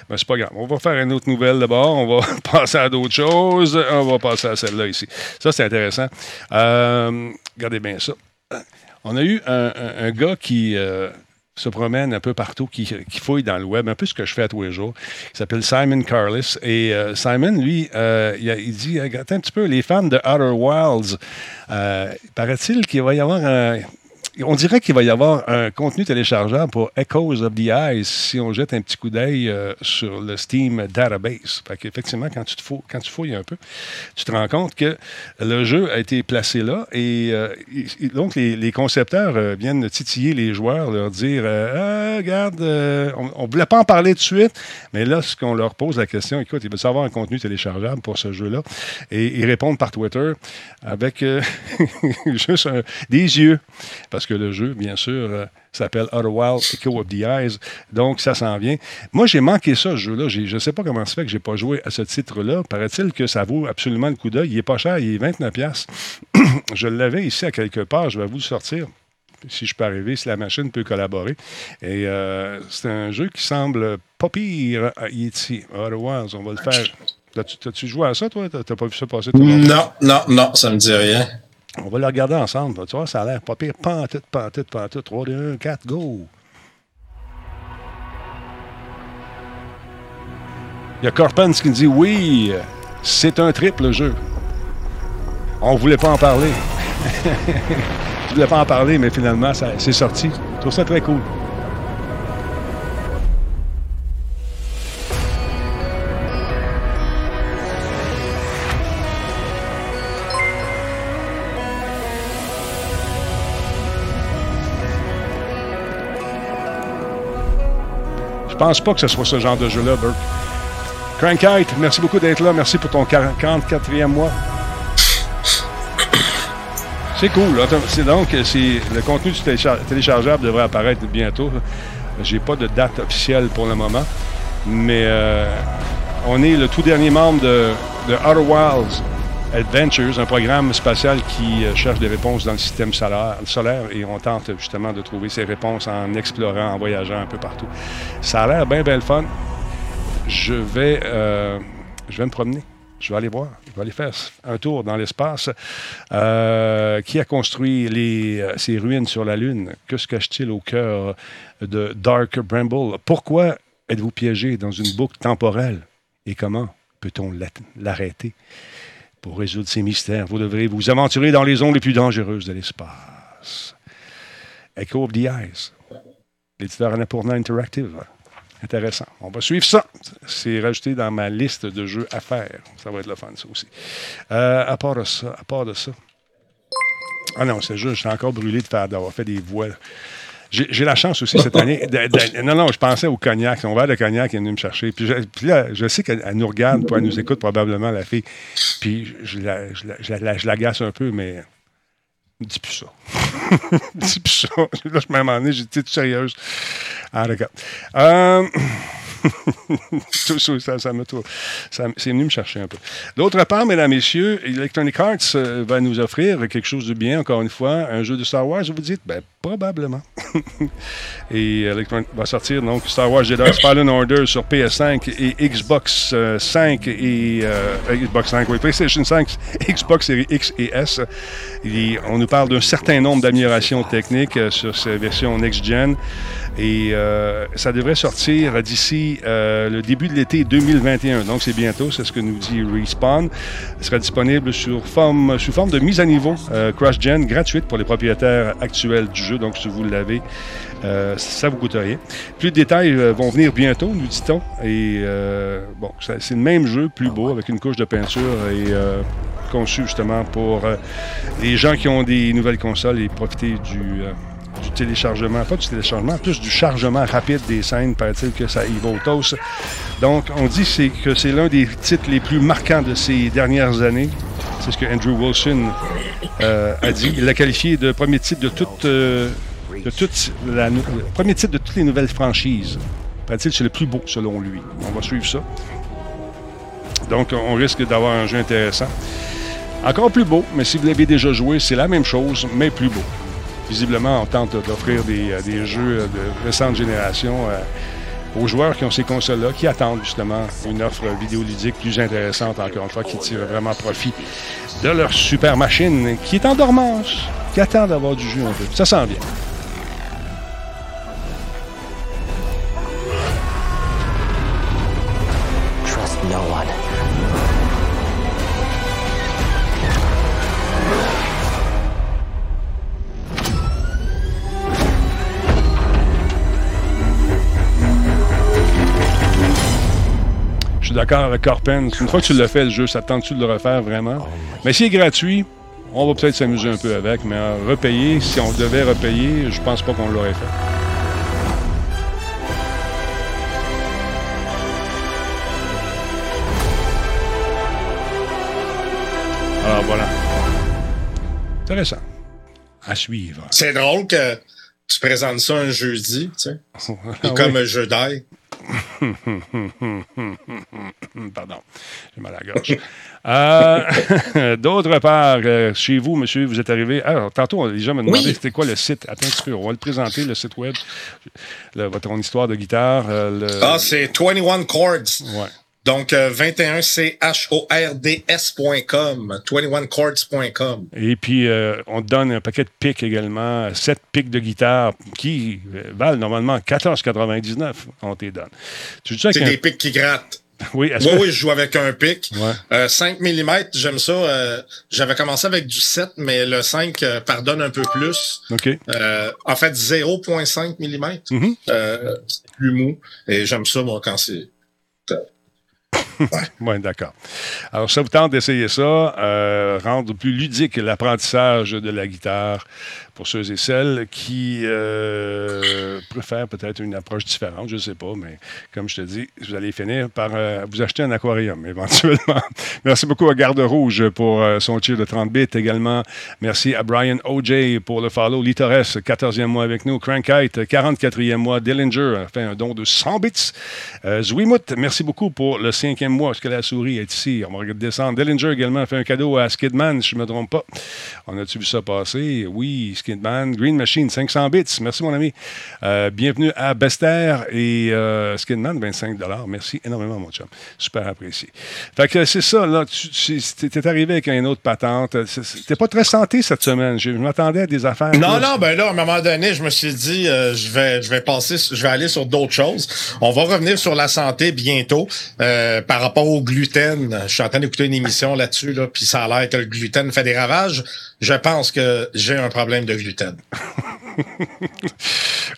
Mais c'est pas grave. On va faire une autre nouvelle d'abord. On va passer à d'autres choses. On va passer à celle-là ici. Ça, c'est intéressant. Euh, regardez bien ça. On a eu un, un, gars qui, euh, se promène un peu partout, qui, fouille dans le web, un peu ce que je fais tous les jours. Il s'appelle Simon Carlis. Et euh, Simon, lui, euh, il, il, dit Attends un petit peu, les fans de Outer Wilds, euh, paraît-il qu'il va y avoir un. On dirait qu'il va y avoir un contenu téléchargeable pour Echoes of the Eyes si on jette un petit coup d'œil euh, sur le Steam Database. Fait qu'effectivement, quand tu, fouilles, un peu, tu te rends compte que le jeu a été placé là et euh, donc les, concepteurs euh, viennent titiller les joueurs, leur dire ah, Regarde, on ne voulait pas en parler de suite, mais là, ce qu'on leur pose la question, écoute, il veut savoir un contenu téléchargeable pour ce jeu-là. Et ils répondent par Twitter avec juste des yeux. Parce que le jeu, bien sûr, euh, s'appelle Outer Wild Echo of the Eyes. Donc, ça s'en vient. Moi, j'ai manqué ça, ce jeu-là. Je ne sais pas comment ça fait que je n'ai pas joué à ce titre-là. Paraît-il que ça vaut absolument le coup d'œil. Il n'est pas cher, il est 29$. je l'avais ici à quelque part. Je vais vous le sortir si je peux arriver, si la machine peut collaborer. Et euh, c'est un jeu qui semble pas pire. à ici, Outer Wilds, on va le faire. T'as-tu joué à ça, toi? T'as pas vu ça passer? Non, non, non, ça me dit rien. On va le regarder ensemble. Tu vois, ça a l'air pas pire. Pantoute, pantoute, pantoute. 3, 2, 1, 4, go! Il y a Corpens qui dit oui, c'est un triple jeu. On voulait pas en parler. Je voulais pas en parler, mais finalement, c'est sorti. Je trouve ça très cool. Je pense pas que ce soit ce genre de jeu-là, Burke. Crankite, merci beaucoup d'être là. Merci pour ton 44e mois. C'est cool. C'est donc, le contenu téléchargeable devrait apparaître bientôt. J'ai pas de date officielle pour le moment, mais euh, on est le tout dernier membre de, de Outer Wilds Adventures, un programme spatial qui euh, cherche des réponses dans le système solaire, et on tente justement de trouver ces réponses en explorant, en voyageant un peu partout. Ça a l'air bien, bien le fun. Je vais, euh, je vais me promener. Je vais aller voir. Je vais aller faire un tour dans l'espace. Euh, qui a construit ces ruines sur la Lune? Que se cache-t-il au cœur de Dark Bramble? Pourquoi êtes-vous piégé dans une boucle temporelle? Et comment peut-on l'arrêter? Pour résoudre ces mystères, vous devrez vous aventurer dans les zones les plus dangereuses de l'espace. Echo of the Eyes, l'éditeur Annapurna Interactive. Intéressant. On va suivre ça. C'est rajouté dans ma liste de jeux à faire. Ça va être le fun, ça aussi. Euh, à part de ça, à part de ça. Ah non, c'est juste, suis encore brûlé de faire d'avoir fait des voix. J'ai la chance aussi cette année. non, non, je pensais au cognac. On va de cognac, elle est venue me chercher. Puis, je, là, je sais qu'elle nous regarde, puis elle nous écoute probablement, la fille. Puis je la, je la, je l'agace un peu, mais dis plus ça. dis plus ça. Là, je demandé, j'ai dit, sérieuse? Ah, regarde. ça, ça, ça c'est venu me chercher un peu. D'autre part, mesdames, messieurs, Electronic Arts euh, va nous offrir quelque chose de bien, encore une fois, un jeu de Star Wars, vous dites? Ben, probablement. et Electronic va sortir donc Star Wars Jedi Fallen Order sur PS5 et Xbox 5 euh, et euh, Xbox 5, oui, PlayStation 5, Xbox Series X et S. on nous parle d'un certain nombre d'améliorations techniques sur ces versions next-gen. Et euh, ça devrait sortir d'ici euh, le début de l'été 2021. Donc, c'est bientôt, c'est ce que nous dit Respawn. Il sera disponible sous forme de mise à niveau euh, cross-gen gratuite pour les propriétaires actuels du jeu. Donc, si vous l'avez, ça vous coûte rien. Plus de détails vont venir bientôt, nous dit-on. Et bon, c'est le même jeu, plus beau, avec une couche de peinture et conçu justement pour les gens qui ont des nouvelles consoles et profiter du du téléchargement, pas du téléchargement, plus du chargement rapide des scènes, paraît-il que ça y va au toast. Donc, on dit que c'est l'un des titres les plus marquants de ces dernières années. C'est ce que Andrew Wilson euh, a dit. Il l'a qualifié de premier titre de toute, euh, la, premier titre de toutes les nouvelles franchises. Paraît-il c'est le plus beau selon lui. On va suivre ça. Donc, on risque d'avoir un jeu intéressant. Encore plus beau, mais si vous l'avez déjà joué, c'est la même chose, mais plus beau visiblement, on tente d'offrir des, euh, jeux de récente génération euh, aux joueurs qui ont ces consoles-là, qui attendent justement une offre vidéoludique plus intéressante, encore une fois, qui tire vraiment profit de leur super machine qui est en dormance, qui attend d'avoir du jeu un peu. Ça sent bien. Suis d'accord avec Corpen. Une fois que tu l'as fait, le jeu, ça te tente-tu de le refaire vraiment? Mais s'il est gratuit, on va peut-être s'amuser un peu avec, mais euh, repayer, si on devait repayer, je pense pas qu'on l'aurait fait. Alors voilà. Intéressant. À suivre. C'est drôle que tu présentes ça un jeudi, tu sais. Ah comme un jeu d'ail. Pardon, j'ai mal à la gorge. Euh, D'autre part, euh, chez vous, monsieur, vous êtes arrivé. Alors, tantôt, les gens me demandaient Oui. c'était quoi le site. Attends on va le présenter, le site web. Le- votre ton histoire de guitare. euh, le- Ah, c'est 21 Chords. ouais. Donc, euh, 21chords.com. 21chords.com. Et puis, euh, on te donne un paquet de pics également, sept pics de guitare qui euh, valent normalement 14,99. On t'y donne. C'est des pics qui grattent. Oui, Oui, oui, je joue avec un pic. Ouais. Euh, 5 mm, j'aime ça. Euh, J'avais commencé avec du 7, mais le 5 euh, pardonne un peu plus. OK. Euh, en fait, 0.5 mm. Mhm. euh, c'est plus mou. Et j'aime ça, moi, quand c'est... Oui, d'accord. Alors, ça vous tente d'essayer ça, euh, rendre plus ludique l'apprentissage de la guitare pour ceux et celles qui euh, préfèrent peut-être une approche différente, je ne sais pas, mais comme je te dis, vous allez finir par euh, vous acheter un aquarium éventuellement. Merci beaucoup à Garde Rouge pour euh, son tir de 30 bits également. Merci à Brian O.J. pour le follow. Litores, 14e mois avec nous. Crankite, 44e mois. Dillinger a fait un don de 100 bits. Euh, Zwimut, merci beaucoup pour le cinquième mois. Est-ce que la souris est ici? On va descendre. Dillinger également a fait un cadeau à Skidman, si je ne me trompe pas. On a-tu vu ça passer? Oui, Skidman. Green Machine, 500 bits. Merci, mon ami. Euh, bienvenue à Bester et euh, Skidman, 25 Merci énormément, mon chum. Super apprécié. Fait que c'est ça, là. Tu tu- t'es arrivé avec une autre patente. T'es pas très santé cette semaine. Je je m'attendais à des affaires. Non, non, ben là, à un moment donné, je me suis dit, euh, je vais, je vais passer, je vais aller sur d'autres choses. On va revenir sur la santé bientôt. Euh, par rapport au gluten, je suis en train d'écouter une émission là-dessus, là, puis ça a l'air que le gluten fait des ravages. Je pense que j'ai un problème de gluten.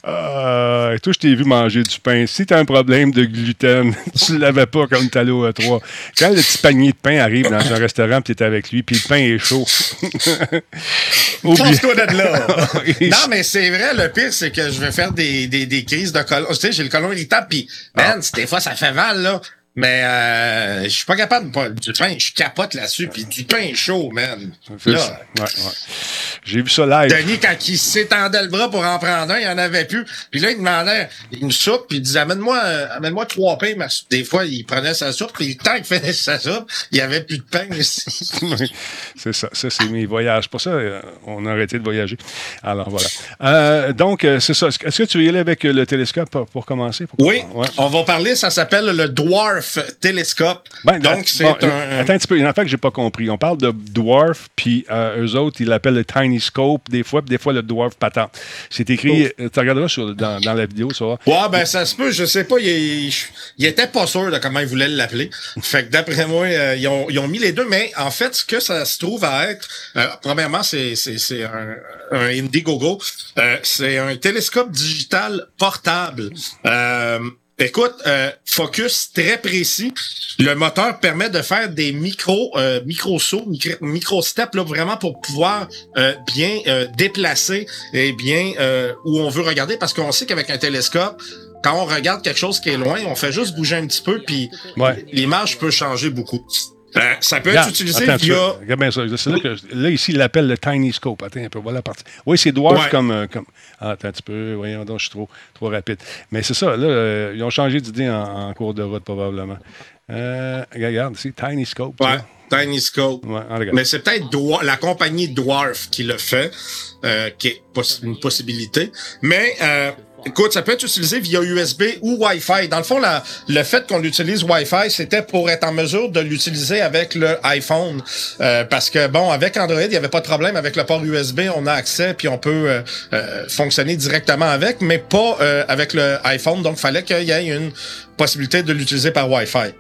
Ah, et toi, je t'ai vu manger du pain. Si tu as un problème de gluten, tu ne l'avais pas comme Talo à 3. Quand le petit panier de pain arrive dans un restaurant, tu es avec lui, puis le pain est chaud. Pense-toi de là. non, mais c'est vrai, le pire, c'est que je vais faire des, des, des crises de colon. Tu sais, j'ai le colon irritable, puis, man, des fois, ça fait mal, là. Mais euh, je suis pas capable de pas du pain, je capote là-dessus, puis du pain chaud, man. Là. Ouais, ouais. J'ai vu ça live. Denis, quand il s'étendait le bras pour en prendre un, il en avait plus. Puis là, il demandait une soupe, puis il disait amène-moi euh, amène-moi trois pains. Des fois, il prenait sa soupe, puis le temps qu'il finissait sa soupe, il y avait plus de pain c'est ça. Ça, c'est mes voyages. Pour ça, euh, on a arrêté de voyager. Alors, voilà. Euh, donc, c'est ça. Est-ce que tu veux y aller avec le télescope pour, pour commencer? Pour- Oui, Ouais. on va parler, ça s'appelle le Dwarf Telescope. Ben, Donc, c'est bon, un... Attends un petit peu, il y en a pas que j'ai pas compris. On parle de dwarf, puis euh, eux autres, ils l'appellent le tiny scope des fois, puis des fois le dwarf patent. C'est écrit, euh, tu regarderas sur, dans, dans la vidéo, ça va. Ouais, ben ça se peut, je sais pas, il, il, était pas sûr de comment il voulait l'appeler. Fait que d'après moi, euh, ils, ont, ils ont mis les deux, mais en fait, ce que ça se trouve à être, euh, premièrement, c'est un, un Indiegogo. Euh, c'est un télescope digital portable. Euh, Écoute, euh, focus très précis. Le moteur permet de faire des micro euh, micro sauts, micro, micro steps là vraiment pour pouvoir euh, bien euh, déplacer et bien euh, où on veut regarder parce qu'on sait qu'avec un télescope, quand on regarde quelque chose qui est loin, on fait juste bouger un petit peu puis Ouais. l'image peut changer beaucoup. Euh, ça peut être utilisé attends via. Regarde bien ça. Là, que, là, ici, il l'appelle le tiny scope. Attends un peu, voilà la partie. Oui, c'est dwarf Ouais. comme, euh, comme. Ah, attends un petit peu. Voyons donc, je suis trop, trop rapide. Mais c'est ça, là, euh, ils ont changé d'idée en, en cours de route, probablement. Euh, regarde, ici, tiny scope. ouais. Tiny Scope. Ouais. Mais c'est peut-être la compagnie Dwarf qui le fait, euh, qui est poss- une possibilité. Mais euh, écoute, ça peut être utilisé via USB ou Wi-Fi. Dans le fond, la- le fait qu'on utilise Wi-Fi, c'était pour être en mesure de l'utiliser avec le iPhone. Euh, parce que, bon, avec Android, il n'y avait pas de problème. Avec le port USB, on a accès, puis on peut euh, euh, fonctionner directement avec, mais pas euh, avec le iPhone. Donc, fallait qu'il y ait une possibilité de l'utiliser par Wi-Fi.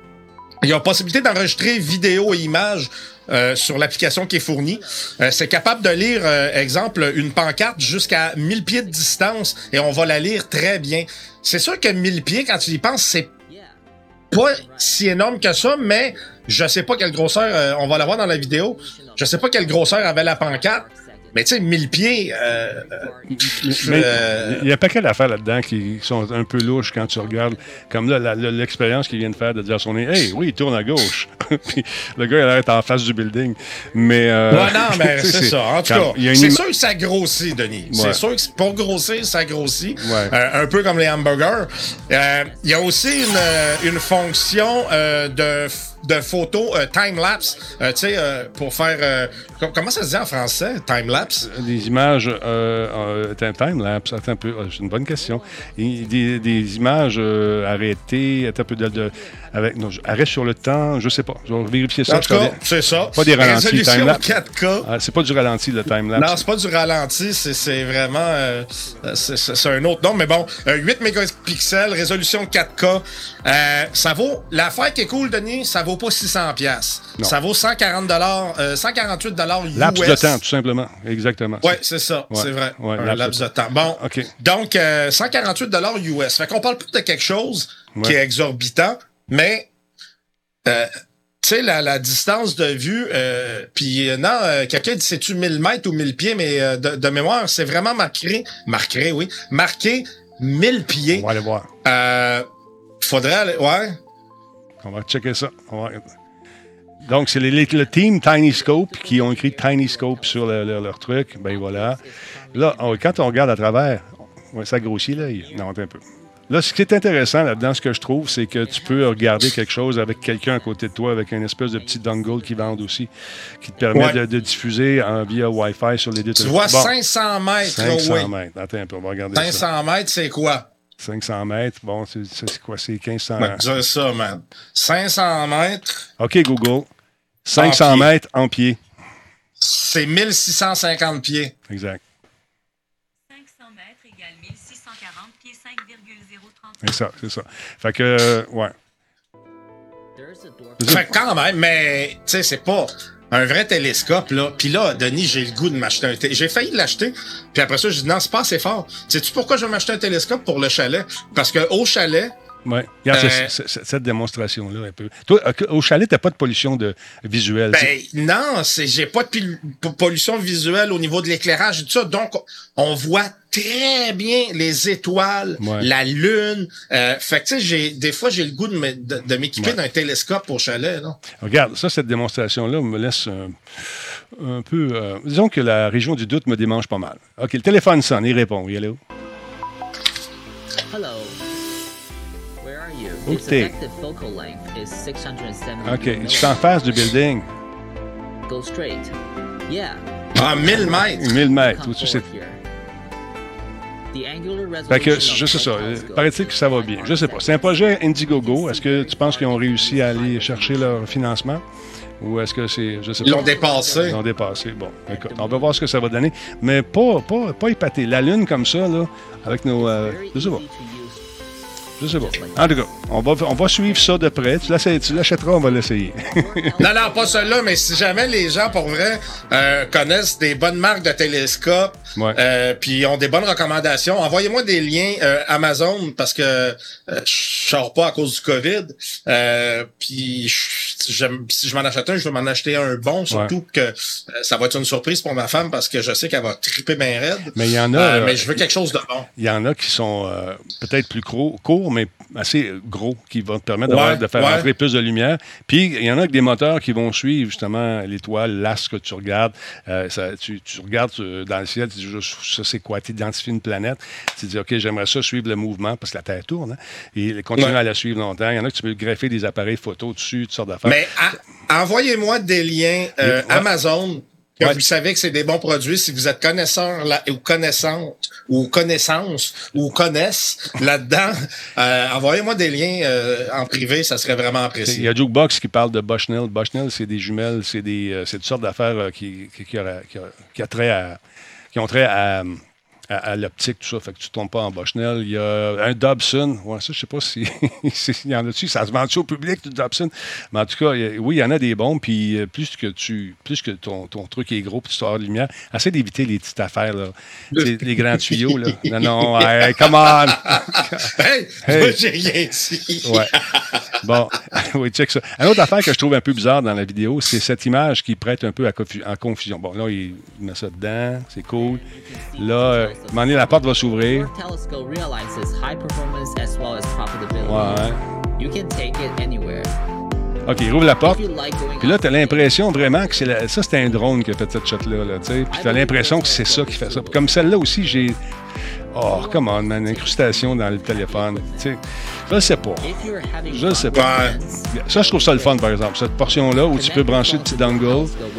Il y a possibilité d'enregistrer vidéo et images euh, sur l'application qui est fournie. Euh, c'est capable de lire, euh, exemple, une pancarte jusqu'à 1000 pieds de distance et on va la lire très bien. C'est sûr que 1000 pieds, quand tu y penses, c'est pas si énorme que ça, mais je sais pas quelle grosseur, euh, on va la voir dans la vidéo, je sais pas quelle grosseur avait la pancarte, mais tu sais, 1000 pieds, euh, euh, il y a un paquet d'affaires là-dedans qui sont un peu louches quand tu regardes. Comme là, l'expérience qu'il vient de faire de dire à son nez Hey, oui, il tourne à gauche. Puis le gars, il a l'air d'être en face du building. Mais. euh, Ouais, non, mais c'est ça. En tout cas, c'est sûr que ça grossit, Denis. Ouais. C'est sûr que pour grossir, ça grossit. Ouais. Un peu comme les hamburgers. Il y a aussi une, une fonction de, de photo euh, time-lapse. Euh, tu sais, euh, pour faire... euh, com- comment ça se dit en français, time-lapse? Des images, time-lapse, attends un peu, c'est une bonne question. Des, des images arrêtées, attends un peu de, de- avec, non, arrêt sur le temps, je sais pas. Je vais vérifier ça. En tout cas, c'est ça. Pas des ralentis, Résolution time-lapse. 4K. Ah, c'est pas du ralenti, le Non, time-lapse. c'est pas du ralenti, c'est vraiment... euh, c'est un autre nom, mais bon, euh, 8 mégapixels, résolution 4K. Euh, ça vaut... L'affaire qui est cool, Denis, ça vaut pas 600 pièces. Non. Ça vaut 140 euh, 148 dollars US. Laps de temps, tout simplement. Exactement. Ouais, c'est ça, Ouais. c'est vrai. Ouais, un laps de de temps. Bon, OK. donc euh, 148 dollars US. Fait qu'on parle pas de quelque chose qui est exorbitant, mais euh, tu sais, la, la distance de vue, euh, puis euh, non, euh, quelqu'un dit c'est-tu 1000 mètres ou 1000 pieds, mais de, de mémoire, c'est vraiment marqué, marqué, oui, marqué 1000 pieds. On va aller voir. Faudrait aller, ouais. On va checker ça. On va- Donc, c'est le team Tiny Scope qui ont écrit Tiny Scope sur le- le- leur truc. Ben voilà. Là, on- quand on regarde à travers, ça grossit l'œil. Non, un peu. Là, ce qui est intéressant là-dedans, ce que je trouve, c'est que tu peux regarder quelque chose avec quelqu'un à côté de toi, avec une espèce de petit dongle qui vendent aussi, qui te permet Ouais. de, de diffuser en- via Wi-Fi sur les deux Tu vois Bon, 500 mètres, 500 oui. mètres. Attends un peu, on va regarder ça. 500 mètres, c'est quoi? 500 mètres, bon, c'est quoi? C'est 1500... Ben, dire ça, man. 500 mètres, OK, Google. 500 pied. mètres en pied. c'est 1650 pieds. Exact. 500 mètres égale 1640 pieds 5,030. C'est ça, c'est ça. Fait que, ouais. Fait quand même, mais tu sais, c'est pas un vrai télescope, là. Puis là, Denis, j'ai le goût de m'acheter un télescope. J'ai failli l'acheter, puis après ça, j'ai dit non, c'est pas assez fort. Sais-tu pourquoi je vais m'acheter un télescope pour le chalet? Parce que au chalet, Ouais. Regarde, Euh, cette démonstration-là, un peu. Toi, au chalet, t'as pas de pollution de, visuelle? ben non, c'est j'ai pas de pollution visuelle au niveau de l'éclairage et tout ça. Donc, on voit très bien les étoiles, Ouais. la lune. Euh, fait que tu sais, j'ai des fois j'ai le goût de m'équiper Ouais. d'un télescope au chalet, là. Regarde, ça, cette démonstration-là me laisse un, un peu. euh, disons que la région du doute me démange pas mal. OK, le téléphone sonne, il répond. Il est là. Hello. Où Its t'es? effective focal length is 670 OK, je suis en face du building. Go straight. Yeah. Ah, 1000 mètres. 1000 mètres. Au-dessus, c'est. Fait que, sais ça. Paraît-il que ça va bien. Je sais pas. C'est un projet Indiegogo. Est-ce que tu penses qu'ils ont réussi à aller chercher leur financement? Ou est-ce que c'est. Je sais Ils pas. l'ont dépassé. Ils l'ont dépassé. Bon, écoute, on va voir ce que ça va donner. Mais pas, pas, pas épaté. La Lune comme ça, là, avec nos. euh, je sais pas. Je sais pas. En tout cas, on va, on va suivre ça de près. Tu l'achèteras, on va l'essayer. Non, non, pas celui-là, mais si jamais les gens, pour vrai, euh, connaissent des bonnes marques de télescopes, Ouais. euh, puis ont des bonnes recommandations, envoyez-moi des liens euh, Amazon, parce que euh, je sors pas à cause du COVID. Euh, puis je- si je m'en achète un, je vais m'en acheter un bon, surtout que euh, ça va être une surprise pour ma femme, parce que je sais qu'elle va triper bien raide. Mais il y en a. Euh, euh, mais je veux quelque chose de bon. Il y en a qui sont euh, peut-être plus gros, courts, mais assez gros, qui vont te permettre Ouais, de faire ouais. entrer plus de lumière. Puis, il y en a avec des moteurs qui vont suivre justement l'étoile, l'astre que tu regardes. Ça- tu, tu regardes dans le ciel, tu dis, ça c'est quoi? Tu identifies une planète. Tu dis, OK, j'aimerais ça suivre le mouvement, parce que la Terre tourne, hein, et continuer à la suivre longtemps. Il y en a que tu peux greffer des appareils photo dessus, toutes sortes d'affaires. Mais envoyez-moi des liens euh. Amazon que Ouais. vous savez que c'est des bons produits si vous êtes connaisseur là, ou connaissante ou connaissance ou connaisse là-dedans. euh, envoyez-moi des liens euh, en privé, ça serait vraiment Il y apprécié. a Jukebox qui parle de Bushnell. Bushnell, c'est des jumelles, c'est des, euh, c'est toutes sortes d'affaires qui, qui, qui, qui a- qui a trait à, qui ont trait à, à, à l'optique, tout ça. Fait que tu ne tombes pas en Bushnell. Il y a un Dobson. Ouais, ça, je sais pas si si- il y en a dessus. Ça se vend-tu au public, du Dobson? Mais en tout cas, a- oui, il y en a des bons. Puis euh, plus que tu, plus que ton, ton truc est gros, puis tu sors de lumière, essaie d'éviter les petites affaires, là. Les grands tuyaux, là. Non, non, hey, come on! Hey, Hey. moi, j'ai rien dit. Ouais. Bon, oui, check ça. Une autre affaire que je trouve un peu bizarre dans la vidéo, c'est cette image qui prête un peu à confusion. Bon, là, il met ça dedans, c'est cool. Là, donné, la porte va s'ouvrir. Ouais. OK, il rouvre la porte. Puis là, t'as l'impression vraiment que c'est la- ça, c'était un drone qui a fait cette shot-là. Là, tu sais. Puis t'as l'impression que c'est ça qui fait ça. Puis comme celle-là aussi, j'ai. Oh, come on, man, incrustation dans le téléphone. Tu sais, je sais pas. Je fun sais pas. Ça, je trouve ça le fun, par exemple. Cette portion-là où tu peux brancher le petit dongle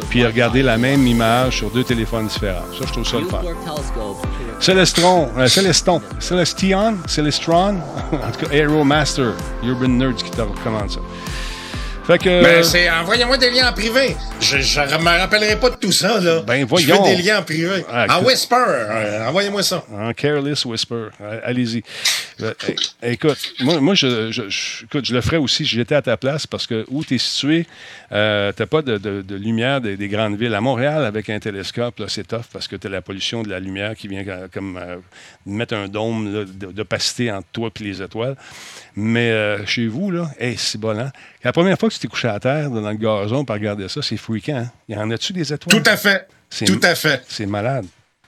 puis regarder la même image sur deux téléphones différents. Ça, je trouve ça le fun. Celestron, euh, Celeston, Celestion, Celestron, en tout cas Aero Master, Urban Nerds qui te recommande ça. Fait que. Ben, c'est envoyez-moi des liens en privé. Je, je me rappellerai pas de tout ça, là. Ben, Je voyons. veux des liens en privé. Ah, en. Whisper, euh, envoyez-moi ça. En Careless Whisper. Allez-y. Euh, écoute, moi, moi je, je- je- écoute, je le ferais aussi si j'étais à ta place parce que où tu es situé, euh, tu pas de, de- de lumière des, des grandes villes. À Montréal, avec un télescope, c'est tough parce que tu as la pollution de la lumière qui vient euh, comme mettre un dôme d'opacité entre toi et les étoiles. Mais chez vous, là, hey, c'est bon, hein? La première fois que tu t'es couché à terre dans le gazon pour regarder ça, c'est freakant. hein? Y en a-tu des étoiles? Tout à fait. C'est- Tout à fait. C'est malade.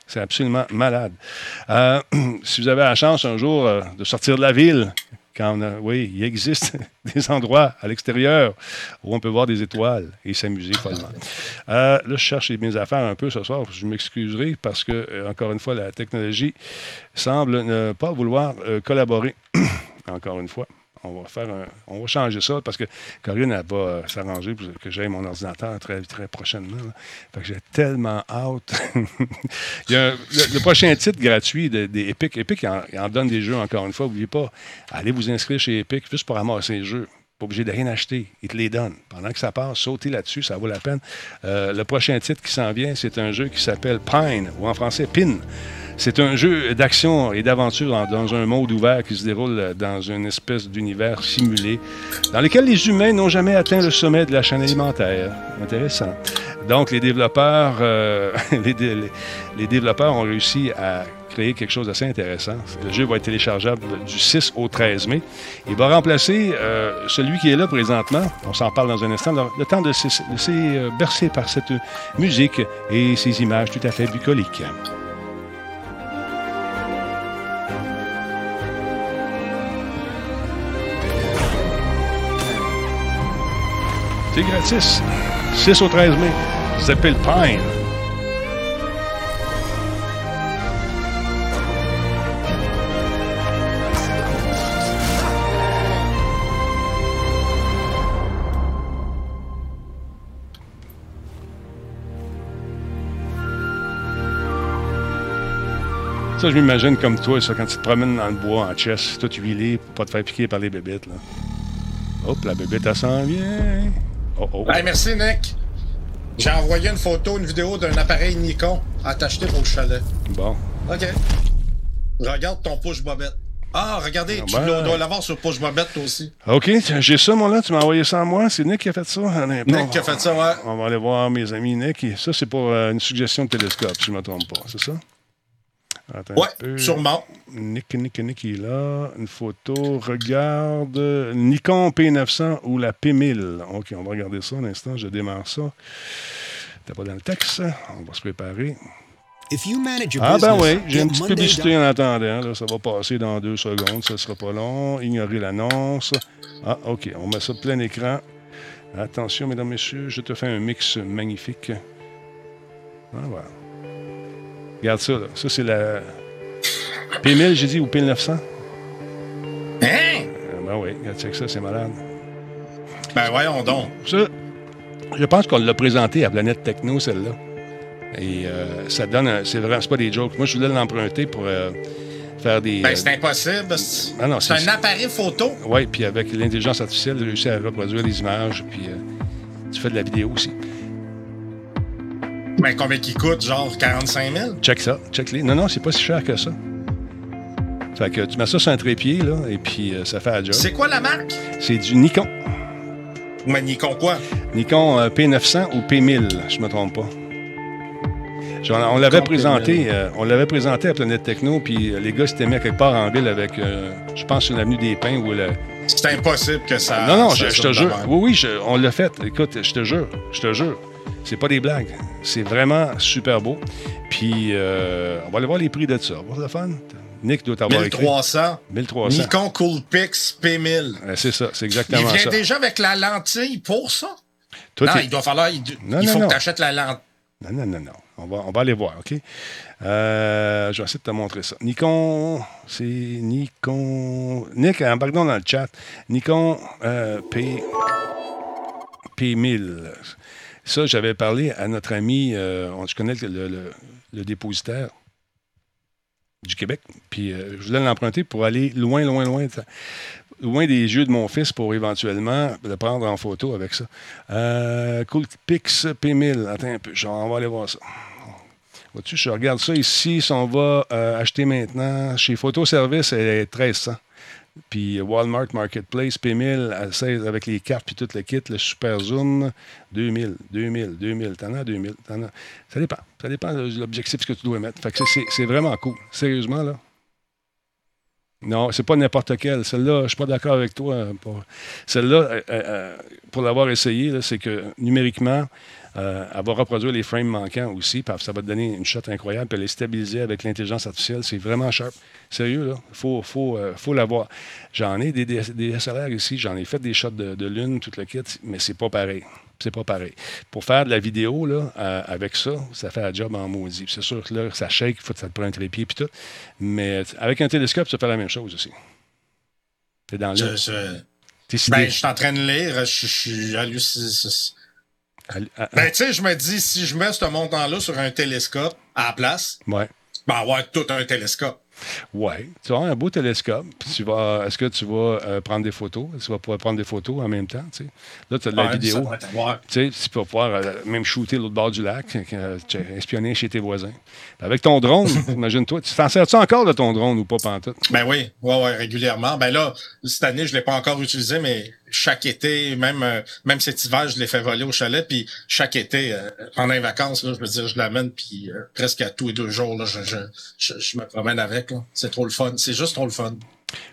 C'est absolument malade. Euh, si vous avez la chance un jour euh, de sortir de la ville, quand on a- oui, il existe des endroits à l'extérieur où on peut voir des étoiles et s'amuser follement. Euh, là, je cherche mes affaires un peu ce soir. Je m'excuserai parce que, euh, encore une fois, la technologie semble ne pas vouloir euh, collaborer. encore une fois. On va faire on va changer ça parce que Corinne va euh, s'arranger pour que j'aille mon ordinateur très, très prochainement. Fait que j'ai tellement hâte. Le, prochain titre gratuit de- des Epic. Epic, en, donne des jeux encore une fois. N'oubliez pas, allez vous inscrire chez Epic juste pour ramasser les jeux. Obligé de rien acheter. Ils te les donnent. Pendant que ça passe, sautez là-dessus, ça vaut la peine. Euh, le prochain titre qui s'en vient, c'est un jeu qui s'appelle Pine, ou en français Pin. C'est un jeu d'action et d'aventure dans, un monde ouvert qui se déroule dans une espèce d'univers simulé dans lequel les humains n'ont jamais atteint le sommet de la chaîne alimentaire. Intéressant. Donc, les développeurs, euh, les développeurs ont réussi à créer quelque chose d'assez intéressant. Le jeu va être téléchargeable du 6 au 13 mai. Il va remplacer euh, celui qui est là présentement. On s'en parle dans un instant. Le, temps de se euh, bercer par cette musique et ces images tout à fait bucoliques. C'est gratis. 6 au 13 mai. Ça s'appelle Pine. Ça, je m'imagine comme toi, ça, quand tu te promènes dans le bois en chess, tout huilé pour pas te faire piquer par les bébêtes. Là. Hop, la bébête, elle s'en vient. Oh, oh. Hey, merci, Nick. J'ai envoyé une photo, une vidéo d'un appareil Nikon à t'acheter pour le chalet. Bon. OK. Regarde ton push bobette. Ah, regardez, Ah tu ben. dois- dois l'avoir sur push bobette toi aussi. OK, j'ai ça, moi, là. Tu m'as envoyé ça à moi. C'est Nick qui a fait ça. Allez, bon. Nick qui a fait ça, ouais. On va aller voir mes amis Nick. Ça, c'est pour euh, une suggestion de télescope, si je ne me trompe pas. C'est ça? Attends Ouais, sûrement. Nick, Nick, Nick il est là. Une photo. Regarde. Nikon P900 ou la P1000. OK, on va regarder ça un instant. Je démarre ça. T'es pas dans le texte. On va se préparer. If you manage your Ah ben business, oui, j'ai une petite Monday publicité en attendant. Là, ça va passer dans deux secondes, ça sera pas long. Ignorer l'annonce. Ah, OK, on met ça plein écran. Attention, mesdames, messieurs, je te fais un mix magnifique. Ah, voilà. Regarde ça, là. Ça, c'est la P1000, j'ai dit, ou P900? Hein? Ah, ben oui, regarde, check ça, c'est malade. Ben voyons donc. Ça, je pense qu'on l'a présenté à Planète Techno, celle-là. Et euh, ça donne. un- C'est vraiment, c'est pas des jokes. Moi, je voulais l'emprunter pour euh, faire des. Ben euh, c'est impossible. C'est Ah non, c'est un appareil photo. Oui, puis avec l'intelligence artificielle, j'ai réussi à reproduire les images, puis euh, tu fais de la vidéo aussi. Ben combien qui coûte? Genre 45 000? Check ça, check les. Non, non, c'est pas si cher que ça. Fait que tu mets ça sur un trépied, là, et puis euh, ça fait la job. C'est quoi la marque? C'est du Nikon. Mais Nikon quoi? Nikon euh, P900 ou P1000, je me trompe pas. On l'avait présenté, P1000. euh, on l'avait présenté à Planète Techno, puis euh, les gars s'étaient mis à quelque part en ville avec, euh, je pense, sur l'avenue des Pins ou le. C'est impossible que ça. non, non, ça je, je te jure. même. Oui, oui, je- on l'a fait. Écoute, je te jure, je te jure. C'est pas des blagues. C'est vraiment super beau. Puis, euh, on va aller voir les prix de ça. Voir le fun. Nick doit avoir écrit. 1300. 1300. Nikon Coolpix P1000. Euh, C'est ça, c'est Il exactement vient ça. déjà avec la lentille pour ça? Toi, non, il doit falloir. Il, Non, il non, faut que tu achètes la lentille. Non, non, non, non. On va, on va aller voir, OK? Euh, je vais essayer de te montrer ça. Nikon, c'est Nikon... Nick, embarque donc dans le chat. Nikon euh, P... P1000. Ça, j'avais parlé à notre ami, euh, je connais le, dépositaire du Québec, puis euh, je voulais l'emprunter pour aller loin, loin, loin, de- loin des yeux de mon fils pour éventuellement le prendre en photo avec ça. Euh, Coolpix P1000. Attends un peu, on va aller voir ça. Je regarde ça ici. Si on va euh, acheter maintenant, chez Photoservice, elle est 1300. Puis Walmart Marketplace P1000 à 16 avec les cartes puis tout le kit, le super zoom, 2000, 2000, 2000. T'en as 2000. T'en as. Ça dépend. Ça dépend de l'objectif que tu dois mettre. Fait que c'est- vraiment cool. Sérieusement, là. Non, c'est pas n'importe quelle. Celle-là, je suis pas d'accord avec toi. euh, Celle-là, euh, pour l'avoir essayé, c'est que numériquement, euh, elle va reproduire les frames manquants aussi, puis ça va te donner une shot incroyable, puis elle est stabilisée avec l'intelligence artificielle. C'est vraiment sharp. Sérieux, là? Il faut, faut, euh, faut l'avoir. J'en ai des, des, des SLR ici, j'en ai fait des shots de, de lune, tout le kit, mais c'est pas pareil. C'est pas pareil. Pour faire de la vidéo, là, euh, avec ça, ça fait un job en maudit. C'est sûr que là, ça shake, il faut que ça te prenne un trépied, puis tout. Mais avec un télescope, ça fait la même chose aussi. T'es dans le. je- ben, je suis en train de lire. Je, je suis halluciné. À- à- Ben, tu sais, je me dis, si je mets ce montant-là sur un télescope à la place, ouais. ben, avoir tout un télescope. Ouais. Tu vas avoir un beau télescope. Tu vas. Est-ce que tu vas euh, prendre des photos? Tu vas pouvoir prendre des photos en même temps, tu sais? Là, tu as de la Ouais, vidéo. Tu sais, tu vas pouvoir euh, même shooter l'autre bord du lac, euh, espionner chez tes voisins. Avec ton drone, imagine-toi, tu t'en sers-tu encore de ton drone ou pas pantoute? Ben oui, ouais, ouais, régulièrement. Ben là, cette année, je l'ai pas encore utilisé, mais chaque été, même euh, même cet hiver, je l'ai fait voler au chalet, puis chaque été, euh, pendant les vacances, je veux dire, je l'amène, puis euh, presque à tous les deux jours, je, je, je, me promène avec. C'est trop le fun. C'est juste trop le fun.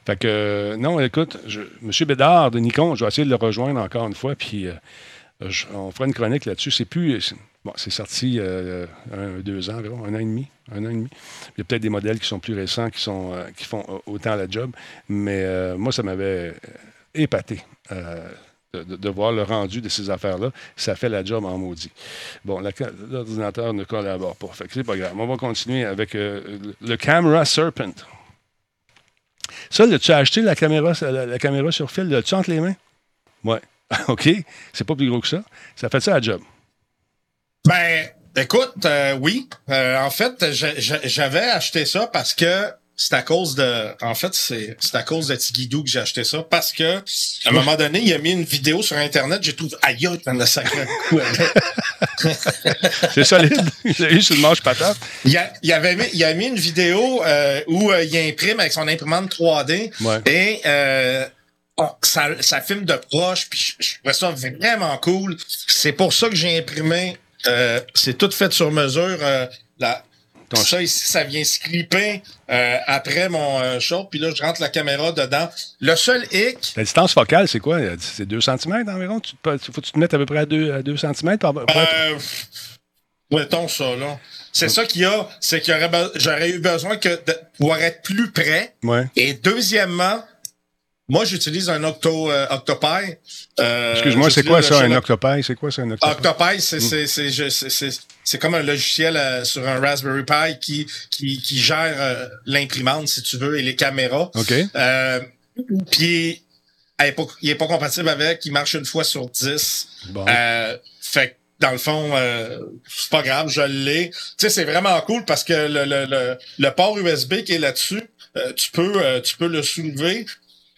Fait que, non, écoute, M. Bédard de Nikon, je vais essayer de le rejoindre encore une fois, puis on fera une chronique là-dessus. C'est plus. Bon, c'est sorti deux ans un an et demi. Un an et demi. Il y a peut-être des modèles qui sont plus récents, qui, sont, qui font autant la job, mais moi, ça m'avait épaté. euh, de, voir le rendu de ces affaires-là, ça fait la job en maudit. Bon, la l'ordinateur ne collabore pas. Fait que c'est pas grave. On va continuer avec euh, le Camera Serpent. Ça, là, tu as acheté la caméra, la, la sur fil, l'as-tu entre les mains? Ouais. OK. C'est pas plus gros que ça. Ça fait ça à job. Ben, écoute, euh, oui. En fait, j'avais acheté ça parce que c'est à cause de. En fait, c'est c'est à cause de Tigidou que j'ai acheté ça parce que à un moment donné, il a mis une vidéo sur Internet. J'ai trouvé aïe, t'en as sacré coup. C'est solide. A eu sur le manche patate. Il, a, il avait mis, il a mis une vidéo euh, où euh, il imprime avec son imprimante 3D Ouais. et euh, ça, ça filme de proche. Puis je, je trouvais ça vraiment cool. C'est pour ça que j'ai imprimé. euh, c'est tout fait sur mesure. Euh, la, Ton- ça ici, ça vient se clipper euh, après mon euh, show. Puis là, je rentre la caméra dedans. Le seul hic, La distance focale, c'est quoi? C'est 2 cm environ? Tu te, faut que tu te mettes à peu près à 2, à 2 cm par, Euh, mettons ça, là. C'est ça qu'il y a, c'est qu'il y aurait be- j'aurais eu besoin que de pouvoir être plus près. Ouais. Et deuxièmement, moi, j'utilise un Octo, euh, Octopi. Euh, Excuse-moi, c'est quoi ça, un Octopi? C'est quoi ça, un Octopi? Octopi, c'est c'est c'est je- c'est c'est c'est comme un logiciel euh, sur un Raspberry Pi qui qui qui gère euh, l'imprimante si tu veux et les caméras. OK. Euh, puis pas, il est pas compatible avec, il marche une fois sur 10. Bon. Euh, fait que dans le fond, euh, c'est pas grave, je l'ai. Tu sais, c'est vraiment cool parce que le, le, le, le port USB qui est là-dessus, euh, tu peux euh, tu peux le soulever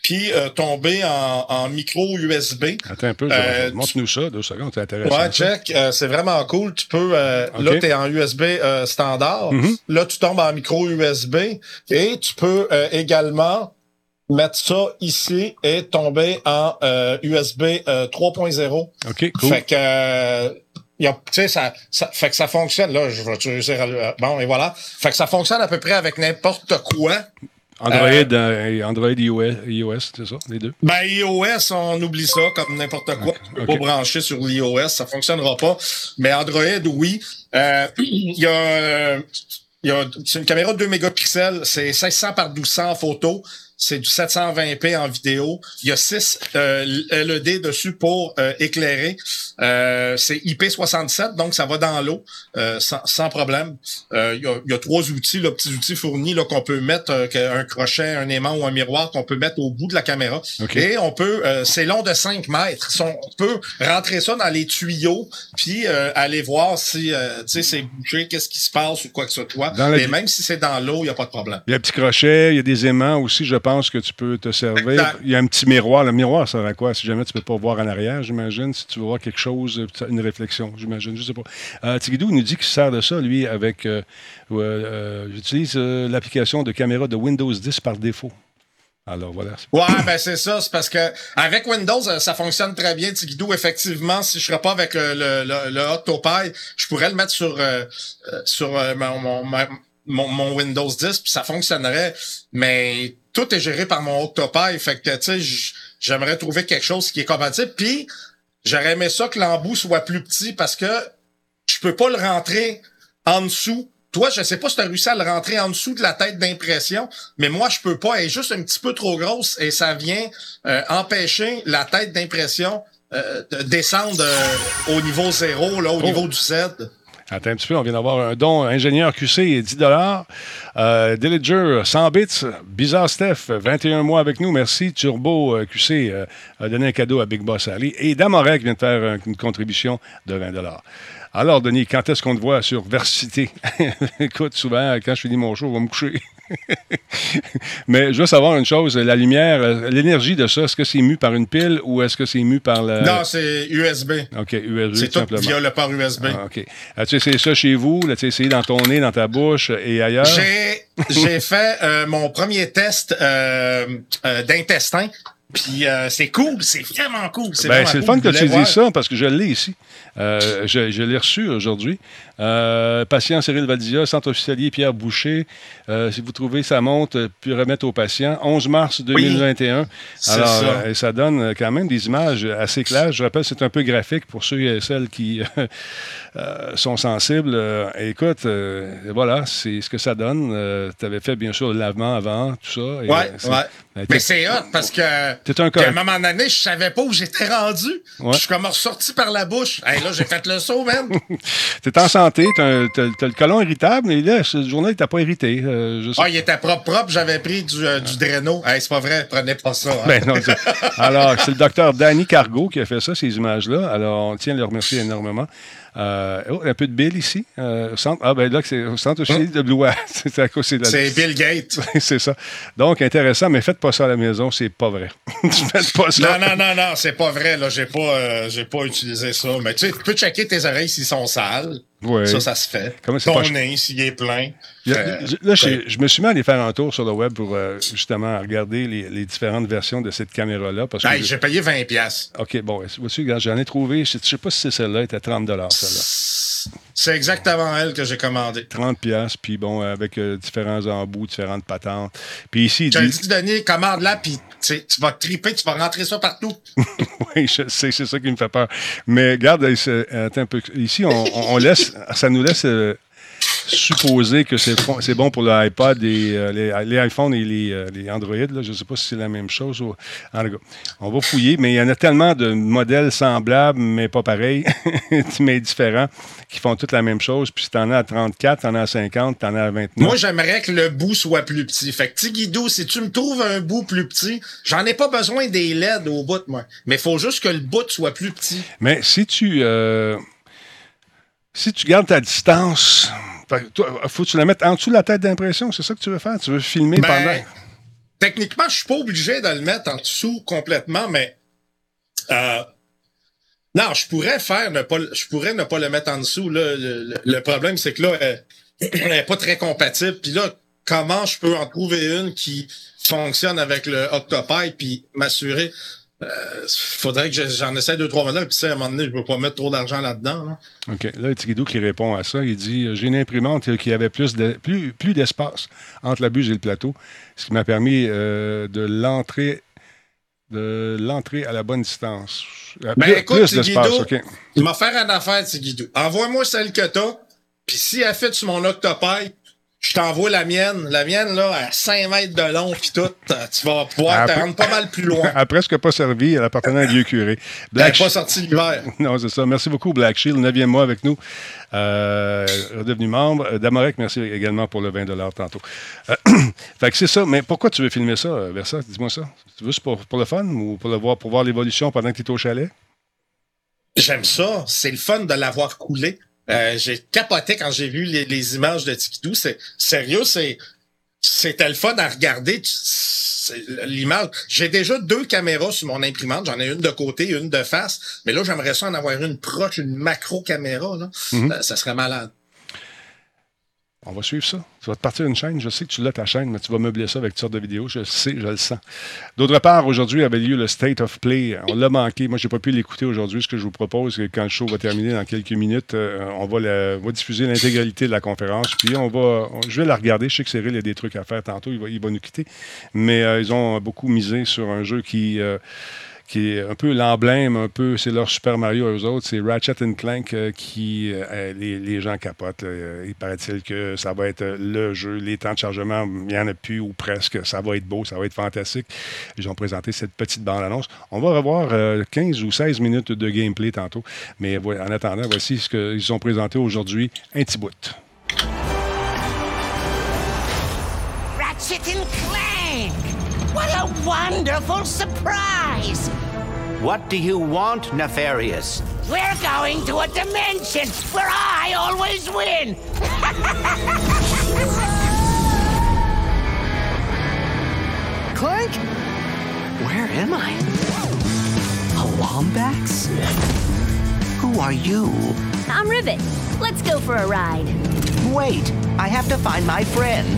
puis euh, tomber en, en micro USB. Attends un peu, je- euh, montre-nous ça, deux secondes, c'est intéressant. Ouais, check. euh, c'est vraiment cool. Tu peux. euh. Là, tu es en USB euh, standard. Mhm. Là, tu tombes en micro USB et tu peux euh, également mettre ça ici et tomber en euh, USB euh, 3.0. OK, cool. Fait que euh, il y a- tu sais, ça, ça fait que ça fonctionne. Là, je vais te réussir à le- Bon, et voilà. Fait que ça fonctionne à peu près avec n'importe quoi. Android Euh, euh, et Android iOS, iOS, c'est ça, les deux? Ben, iOS, on oublie ça comme n'importe quoi. Tu peux pas brancher sur l'iOS, ça fonctionnera pas. Mais Android, oui. Euh, Il y a, euh, il y a c'est une caméra de 2 mégapixels, c'est 1600 par 1200 en photo. C'est du 720p en vidéo. Il y a 6 LED dessus pour euh, éclairer. Euh, c'est IP67, donc ça va dans l'eau euh, sans, sans problème. Euh, il, y a, il y a trois outils, là, petits outils fournis là, qu'on peut mettre, euh, un crochet, un aimant ou un miroir qu'on peut mettre au bout de la caméra. Et on peut, euh, c'est long de 5 mètres. On peut rentrer ça dans les tuyaux, puis euh, aller voir si euh, tu sais c'est bouché, qu'est-ce qui se passe ou quoi que ce soit. Vi- même si c'est dans l'eau, il n'y a pas de problème. Il y a un petit crochet, il y a des aimants aussi, je pense que tu peux te servir. Exact. Il y a un petit miroir. Le miroir, ça sert à quoi? Si jamais tu peux pas voir en arrière, j'imagine. Si tu veux voir quelque chose, une réflexion, j'imagine. Je sais pas. Euh, Tigidou nous dit qu'il se sert de ça, lui, avec. euh, euh, euh, J'utilise l'application de caméra de Windows 10 par défaut. Alors voilà. Ouais, ben c'est ça, c'est parce que avec Windows, ça fonctionne très bien, Tigidou. Effectivement, si je serais pas avec le, le, le je pourrais le mettre sur euh, sur euh, mon, mon, ma- mon, mon Windows 10, puis ça fonctionnerait. Mais tout est géré par mon Octopi, fait que tu sais, j'aimerais trouver quelque chose qui est compatible. Puis j'aurais aimé ça que l'embout soit plus petit parce que je peux pas le rentrer en dessous. Toi, je sais pas si tu as réussi à le rentrer en dessous de la tête d'impression, mais moi, je peux pas. Elle est juste un petit peu trop grosse et ça vient euh, empêcher la tête d'impression euh, de descendre euh, au niveau zéro, là, au Oh. niveau du Z. Attends un petit peu, on vient d'avoir un don ingénieur QC 10 euh, Dillinger 100 bits. Bizarre Steph 21 mois avec nous, merci. Turbo euh, QC euh, a donné un cadeau à Big Boss Ali. Et Damorek vient de faire une contribution de 20 Alors, Denis, quand est-ce qu'on te voit sur Versité? Écoute, souvent, quand je finis mon show, on va me coucher. Mais je veux savoir une chose, la lumière, euh, l'énergie de ça, est-ce que c'est mu par une pile ou est-ce que c'est mu par le... Non, c'est USB. OK, USB, C'est tout simplement. via le port USB. Ah, OK. As-tu essayé ça chez vous? L'as-tu essayé dans ton nez, dans ta bouche et ailleurs? J'ai fait euh, mon premier test euh, euh, d'intestin. Puis euh, c'est cool, c'est vraiment cool. C'est Ben, c'est le cool. fun que tu voir. ça parce que je l'ai ici. Euh, je je l'ai reçu aujourd'hui. Euh, patient Cyril Valdia, centre hospitalier Pierre Boucher. Euh, si vous trouvez sa montre, puis remettre au patient. 11 mars 2021. c'est Alors, ça. ça donne quand même des images assez claires. Je rappelle, c'est un peu graphique pour ceux et celles qui sont sensibles. Écoute, voilà, c'est ce que ça donne. tu avais fait, bien sûr, le lavement avant, tout ça. Ouais. Ben, Mais c'est hot parce que T'es un qu'à un correct. moment donné, je savais pas où j'étais rendu. Ouais. Je suis comme ressorti par la bouche. Hey, là, j'ai fait le saut, man. T'es en santé, t'as le colon irritable, mais là, cette journée, t'as pas irrité. euh. Ah, il était propre, propre. J'avais pris du, euh, du Drano. Hey, c'est pas vrai, prenez pas ça. hein. Ben non, alors, c'est le docteur Danny Cargo qui a fait ça, ces images-là. Alors, on tient à le remercier énormément. Euh, oh, un peu de Bill ici. euh, au centre, ah, ben là, c'est au centre aussi de Blois. c'est à cause de la- c'est Bill Gates. c'est ça. Donc, intéressant, mais faites pas ça à la maison, c'est pas vrai. faites pas ça. Non, non, non, non, c'est pas vrai. Là, j'ai pas, euh, j'ai pas utilisé ça. Mais tu sais, tu peux checker tes oreilles s'ils sont sales. Ouais. Ça, ça se fait. Comment Ton pas- nez, s'il est plein. A- Euh, là, je me suis mis à aller faire un tour sur le web pour euh, justement regarder les, les différentes versions de cette caméra-là. Hey, j'ai payé 20 pièces. OK, bon, j'en ai trouvé, je ne sais pas si c'est celle-là, elle était à 30 celle-là. C'est exactement elle que j'ai commandée. 30 pièces puis bon, avec euh, différents embouts, différentes patentes. Puis ici, il Je te dit... Denis, commande-la, puis tu vas triper, tu vas rentrer ça partout. oui, je sais, c'est ça qui me fait peur. Mais regarde, euh, attends un peu. Ici, on laisse, ça nous laisse euh, supposer que c'est bon, pour l'iPod et euh, les, les iPhones et les, euh, les Android. Là. Je ne sais pas si c'est la même chose. ou- En tout cas, on va fouiller, mais il y en a tellement de modèles semblables, mais pas pareils, mais différents, qui font toutes la même chose. Puis si tu en as à 34, tu en as à 50, tu en as à 29. Moi, j'aimerais que le bout soit plus petit. Fait que, Tigidou, si tu me trouves un bout plus petit, j'en ai pas besoin des LED au bout, moi. Mais faut juste que le bout soit plus petit. Mais si tu, euh, si tu gardes ta distance, faut que tu la mettes en dessous de la tête d'impression, c'est ça que tu veux faire? Tu veux filmer Ben, pendant? techniquement, je suis pas obligé de le mettre en dessous complètement, mais euh, non, je pourrais faire ne pas, le- je pourrais ne pas le mettre en dessous. Là. Le, problème, c'est que là, elle, elle est pas très compatible. Puis là, comment je peux en trouver une qui fonctionne avec le Octopi puis m'assurer euh, faudrait que je- j'en essaie deux, trois modèles, puis ça, à un moment donné, je peux pas mettre trop d'argent là-dedans. là. OK. Là, Tigidou qui répond à ça, il dit euh, J'ai une imprimante qui avait plus de- plus, plus d'espace entre la buse et le plateau, ce qui m'a permis euh, de l'entrer de l'entrée à la bonne distance. Ben, plus écoute, plus d'espace, Guido, OK. Il m'a fait une affaire, Guido. Envoie-moi celle que t'as, puis si elle fait sur mon octopaille, je t'envoie la mienne. La mienne, là, à 5 mètres de long, puis tout, euh, tu vas pouvoir te rendre pas mal plus loin. Elle a presque pas servi, elle appartenait à un vieux curé. Elle n'est pas sortie l'hiver. Non, c'est ça. Merci beaucoup, Black Shield, neuvième mois avec nous. Euh, redevenu membre. Euh, Damorek, merci également pour le 20 tantôt. Euh, fait que c'est ça. Mais pourquoi tu veux filmer ça, Versa? Dis-moi ça. Tu veux c'est pour, pour le fun ou pour, le voir, pour voir l'évolution pendant que tu es au chalet? J'aime ça. C'est le fun de l'avoir coulé. Euh, j'ai capoté quand j'ai vu les, les images de Tikidou. C'est sérieux, c'est c'était le fun à regarder. L'image. J'ai déjà deux caméras sur mon imprimante. J'en ai une de côté, une de face. Mais là, j'aimerais ça en avoir une proche, une macro caméra. Là. Mhm. Euh, ça serait malade. On va suivre ça. Tu vas te partir une chaîne. Je sais que tu l'as ta chaîne, mais tu vas meubler ça avec toutes sortes de vidéos. Je le sais, je le sens. D'autre part, aujourd'hui avait lieu le State of Play. On l'a manqué. Moi, j'ai pas pu l'écouter aujourd'hui. Ce que je vous propose, c'est que quand le show va terminer dans quelques minutes, euh, on va, diffuser l'intégralité de la conférence. Puis on va, je vais la regarder. Je sais que Cyril a des trucs à faire tantôt. Il va, il va nous quitter. Mais euh, ils ont beaucoup misé sur un jeu qui. euh, qui est un peu l'emblème, un peu, c'est leur Super Mario eux autres, c'est Ratchet Clank euh, qui, euh, les, les gens capotent. Euh, Il paraît-il que ça va être euh, le jeu. Les temps de chargement, il n'y en a plus ou presque. Ça va être beau, ça va être fantastique. Ils ont présenté cette petite bande-annonce. On va revoir euh, 15 ou 16 minutes de gameplay tantôt. Mais en attendant, voici ce qu'ils ont présenté aujourd'hui, un petit bout. Ratchet Clank! What a wonderful surprise! What do you want, Nefarious? We're going to a dimension where I always win! Clank? Where am I? A Lombax? Who are you? I'm Rivet. Let's go for a ride. Wait, I have to find my friend.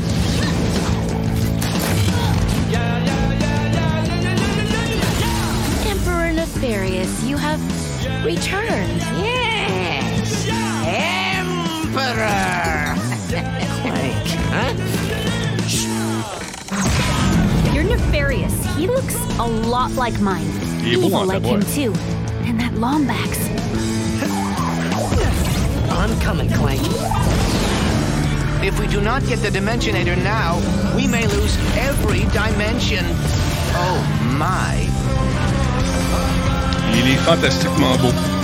Emperor Nefarious, you have returned. Yes! Emperor! Clank. Huh? You're Nefarious. He looks a lot like mine. Il est beau, Evil like ta him too. And that Lombax. I'm coming, Clank. If we do not get the Dimensionator now, we may lose every dimension. Oh my. Il est fantastiquement beau.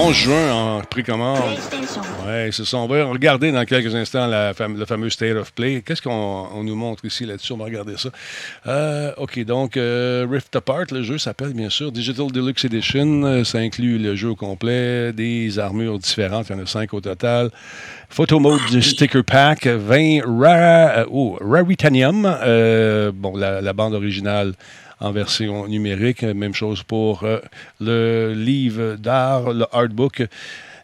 11 juin en précommande. Oui, c'est ça. On va regarder dans quelques instants la le fameux State of Play. Qu'est-ce qu'on on nous montre ici là-dessus? On va regarder ça. Euh, OK, donc euh, Rift Apart, le jeu s'appelle bien sûr Digital Deluxe Edition. Euh, Ça inclut le jeu au complet, des armures différentes. Il y en a cinq au total. Photo mode du sticker pack, 20 rare, euh, oh, Raritanium. Euh, bon, la, la bande originale en version numérique. Même chose pour euh, le livre d'art, le artbook.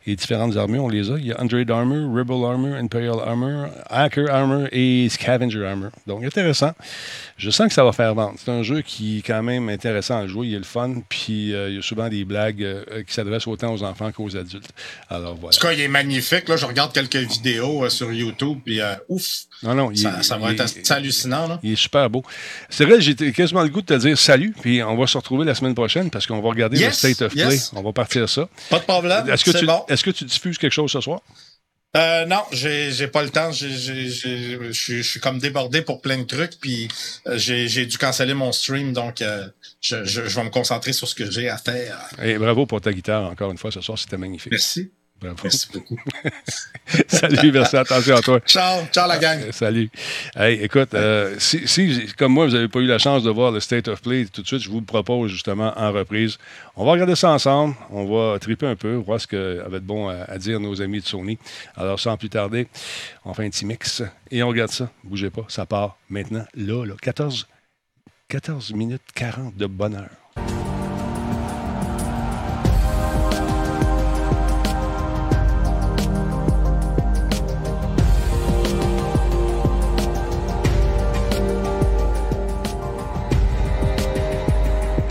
Les différentes armures, on les a. Il y a Android Armor, Rebel Armor, Imperial Armor, Hacker Armor et Scavenger Armor. Donc, intéressant. Je sens que ça va faire vendre. C'est un jeu qui est quand même intéressant à jouer. Il y a le fun, puis euh, il y a souvent des blagues euh, qui s'adressent autant aux enfants qu'aux adultes. Alors, voilà. En tout cas, il est magnifique. Là, je regarde quelques vidéos euh, sur YouTube, puis ouf, Non, non, ça, est- ça va être est- hallucinant. Là. Il est super beau. C'est vrai, j'ai quasiment le goût de te dire salut, puis on va se retrouver la semaine prochaine parce qu'on va regarder Yes, le State of Play. On va partir ça. Pas de problème. Est-ce que, c'est tu, bon. Est-ce que tu diffuses quelque chose ce soir? Euh, non, j'ai j'ai pas le temps. Je suis- comme débordé pour plein de trucs, puis euh, j'ai j'ai dû canceller mon stream, donc euh, je, je, je vais me concentrer sur ce que j'ai à faire. Et bravo pour ta guitare, encore une fois, ce soir, c'était magnifique. Merci. Bravo. Merci beaucoup. Salut, merci. Attention à toi. Ciao, ciao la gang. Euh, Salut. Hey, écoute, euh, si, si, comme moi, vous n'avez pas eu la chance de voir le State of Play tout de suite, je vous le propose justement en reprise. On va regarder ça ensemble. On va triper un peu, voir ce que va être bon à, à dire nos amis de Sony. Alors, sans plus tarder, on fait un petit mix et on regarde ça. Bougez pas, ça part maintenant, là, là. 14, 14 minutes 40 de bonheur.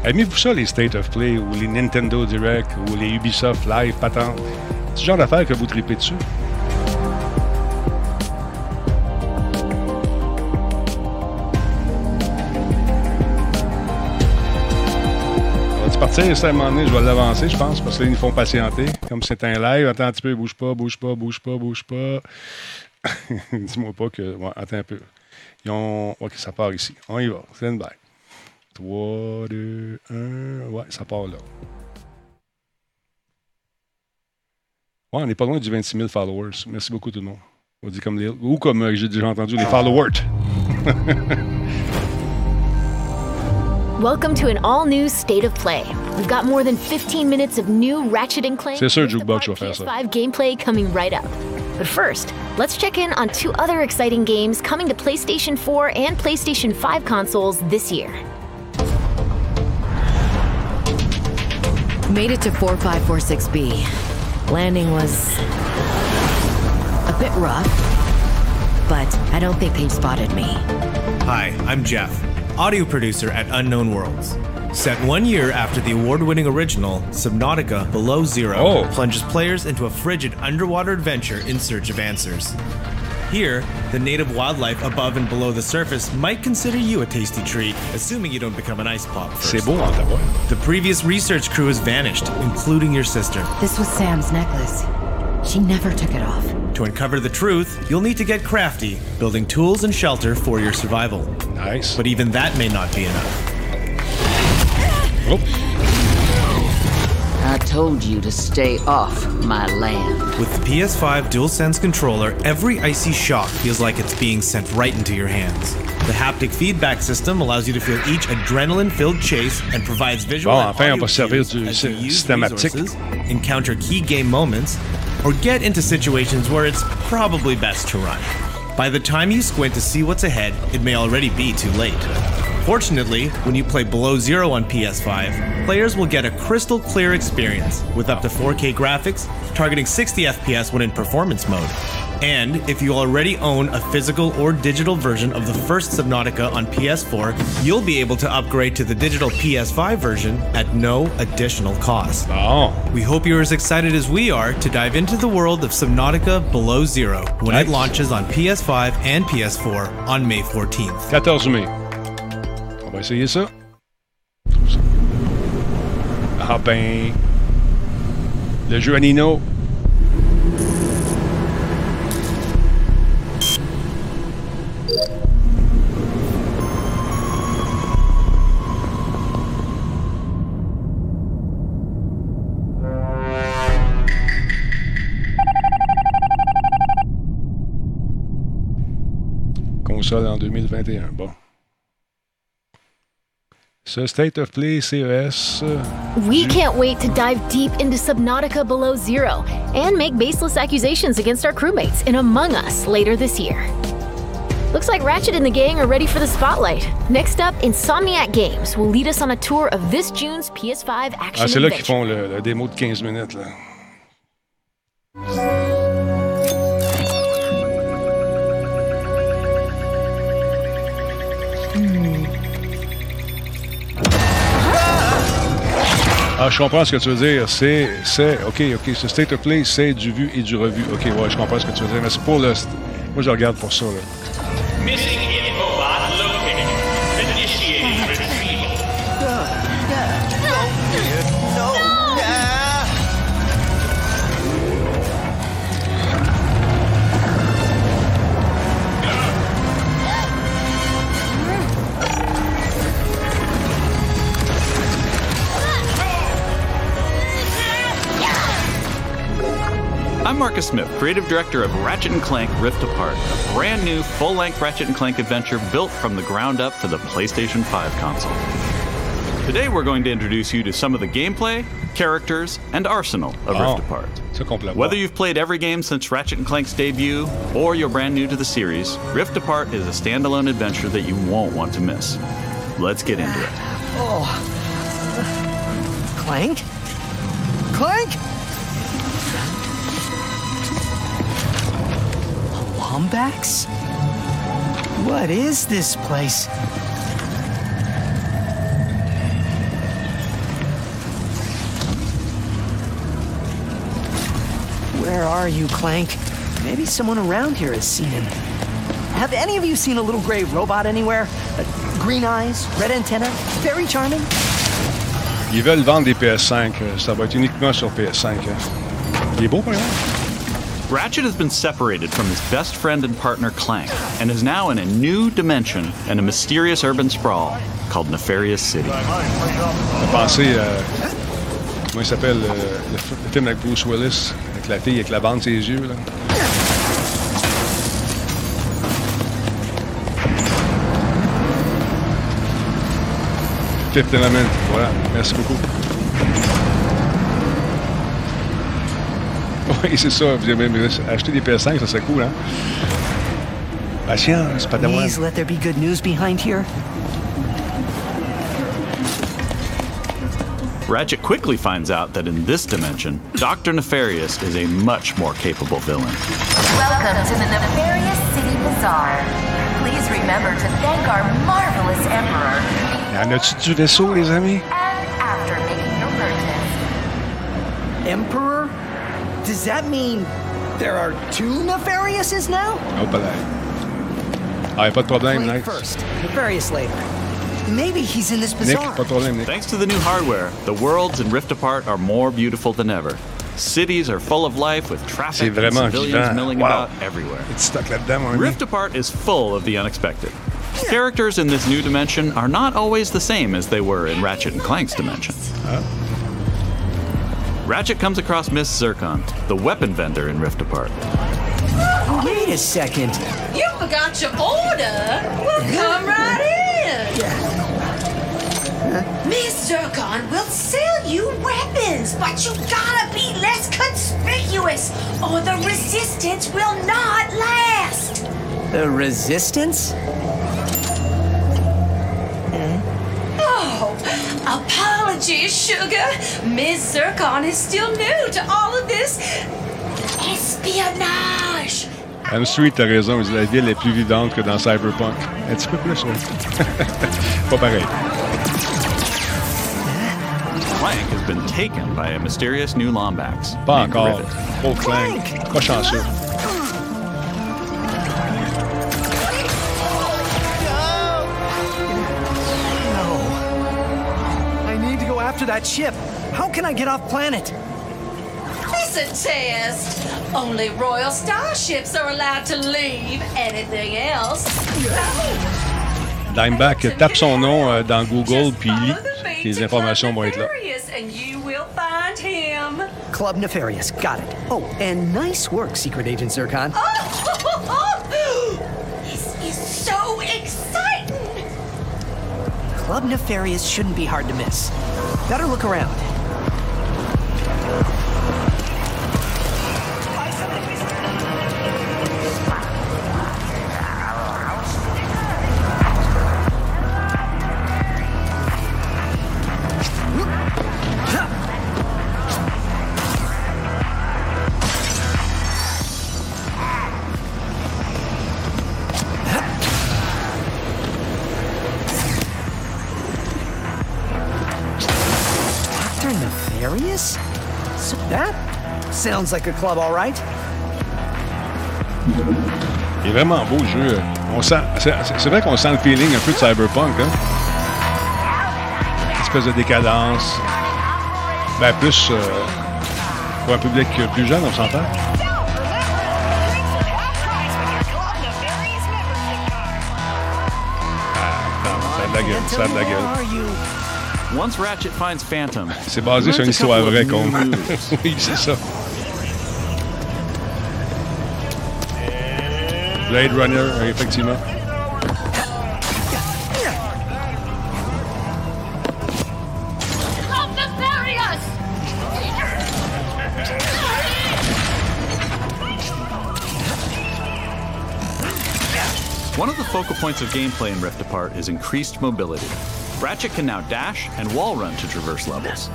Aimez-vous ça, les State of Play ou les Nintendo Direct ou les Ubisoft Live patentes? C'est le genre d'affaires que vous tripez dessus? On va partir, ça, à un je vais l'avancer, je pense, parce que là, ils nous font patienter. Comme c'est un live, attends un petit peu, bouge pas, bouge pas, bouge pas, bouge pas. Dis-moi pas que. Ouais, attends un peu. Ils ont. Ok, ça part ici. On y va. Stand by. 3, 2, 1. Ouais, ça part là. Ouais, on n'est pas loin du 26 000 followers. Merci beaucoup tout le monde. On dit comme les, ou comme euh, j'ai déjà entendu, les followers. Welcome to an all-new State of Play. We've got more than 15 minutes of new Ratchet and Clank C'est sûr, Jukebox va faire ça. PS5 gameplay coming right up. But first, let's check in on two other exciting games coming to PlayStation 4 and PlayStation 5 consoles this year. Made it to 4546B. Landing was a bit rough, but I don't think they spotted me. Hi, I'm Jeff, audio producer at Unknown Worlds. Set one year after the award winning original, Subnautica Below Zero Oh. plunges players into a frigid underwater adventure in search of answers. Here, the native wildlife above and below the surface might consider you a tasty treat, assuming you don't become an ice pop first. C'est beau en tabac. The previous research crew has vanished, including your sister. This was Sam's necklace. She never took it off. To uncover the truth, you'll need to get crafty, building tools and shelter for your survival. Nice. But even that may not be enough. I told you to stay off my land. With the PS5 DualSense controller, every icy shock feels like it's being sent right into your hands. The haptic feedback system allows you to feel each adrenaline-filled chase and provides visual Bon, and enfin, on audio va servir cues du as you use resources, encounter key game moments, or get into situations where it's probably best to run. By the time you squint to see what's ahead, it may already be too late. Fortunately, when you play Below Zero on PS5, players will get a crystal clear experience with up to 4K graphics, targeting 60 FPS when in performance mode. And if you already own a physical or digital version of the first Subnautica on PS4, you'll be able to upgrade to the digital PS5 version at no additional cost. Oh. We hope you're as excited as we are to dive into the world of Subnautica Below Zero when it launches on PS5 and PS4 on May 14th. 14 mai. On va essayer ça. Ah ben. Le jeu à Nino. Console en 2021. Bon. Ce State of Play CES. euh, We can't wait to dive deep into Subnautica Below Zero and make baseless accusations against our crewmates in Among Us later this year. Looks like Ratchet and the gang are ready for the spotlight. Next up, Insomniac Games will lead us on a tour of this June's PS5 action Ah, c'est là qu'ils font le, le démo de 15 minutes. Là. Ah, je comprends ce que tu veux dire. C'est, c'est, OK, OK, ce State of Play, c'est du vu et du revu. OK, ouais, je comprends ce que tu veux dire. Mais c'est pour le... Moi, je regarde pour ça, là. I'm Marcus Smith, creative director of Ratchet and Clank Rift Apart, a brand new full length Ratchet and Clank adventure built from the ground up for the PlayStation 5 console. Today, we're going to introduce you to some of the gameplay, characters, and arsenal of Oh, Rift Apart. ça qu'on peut l'avoir. Whether you've played every game since Ratchet and Clank's debut, or you're brand new to the series, Rift Apart is a standalone adventure that you won't want to miss. Let's get into it. Oh. Clank? Clank? Lombax? What is this place? Where are you, Clank? Maybe someone around here has seen him. Have any of you seen a little gray robot anywhere? Uh, green eyes, red antenna, very charming. Ils veulent vendre des PS5. euh, Ça va être uniquement sur PS5. hein. Il est beau, par exemple. Ratchet has been separated from his best friend and partner Clank, and is now in a new dimension and a mysterious urban sprawl called Nefarious City. J'ai pensé à. Comment il s'appelle euh, le, le film avec Bruce Willis, avec la fille avec la bande de ses yeux. Là. Fifth Element, voilà. Merci beaucoup. Oui, c'est ça. Vous avez même euh, acheter des PS5, ça serait cool, hein? Patience, padawan. Please let there be good news behind here. Ratchet quickly finds out that in this dimension, Dr. Nefarious is a much more capable villain. Welcome to the Nefarious City Bazaar. Please remember to thank our marvelous Emperor Y en a-tu du vaisseau, les amis? after making your purchase. Emperor? Does that mean there are two Nefariouses now? Oh, but là. Ah, y a pas de problème, Clank Nick. first, Nefarious later. Maybe he's in this Nick, bazaar. pas de problème, Nick. Thanks to the new hardware, the worlds in Rift Apart are more beautiful than ever. Cities are full of life with C'est traffic and civilians vivant. milling Wow. about everywhere. Es-tu stuck là-dedans, mon ami? Rift Apart is full of the unexpected. Characters in this new dimension are not always the same as they were in Ratchet and Clank's dimension. Ratchet comes across Miss Zircon, the weapon vendor in Rift Apart. Wait a second. You forgot your order? Well, come right in. Yeah. Miss Zircon will sell you weapons, but you gotta be less conspicuous, or the resistance will not last. The resistance? Oh, apologies, sugar. Miss Zircon is still new to all of this espionage. M Street, t'as raison, il dit la ville est plus vivante que dans Cyberpunk. Un petit peu plus, oui. pas pareil. Clank has been taken by a mysterious new Lombax. Pas named encore. Rivet. Trop Clank. Pas chanceux. To that ship. How can I get off planet? It's a test. Only royal starships are allowed to leave. Anything else? Dimeback tape son nom euh, dans Google puis lit. Les informations vont être là. And you will find him. Club Nefarious. Got it. Oh, and nice work, Secret Agent Zircon. this is so exciting. Club Nefarious shouldn't be hard to miss. Better look around. Sounds like a club, all right. Il est vraiment beau le jeu. On sent, c'est, vrai qu'on sent le feeling un peu de Cyberpunk. Hein? Une espèce de décadence. Ben plus euh, pour un public plus jeune, on s'entend. Ah, ça a de la gueule, C'est basé sur une histoire vraie, moves. oui, c'est ça. Blade Runner, effectivement. Help them bury us! One of the focal points of gameplay in Rift Apart is increased mobility. Ratchet can now dash and wall run to traverse levels.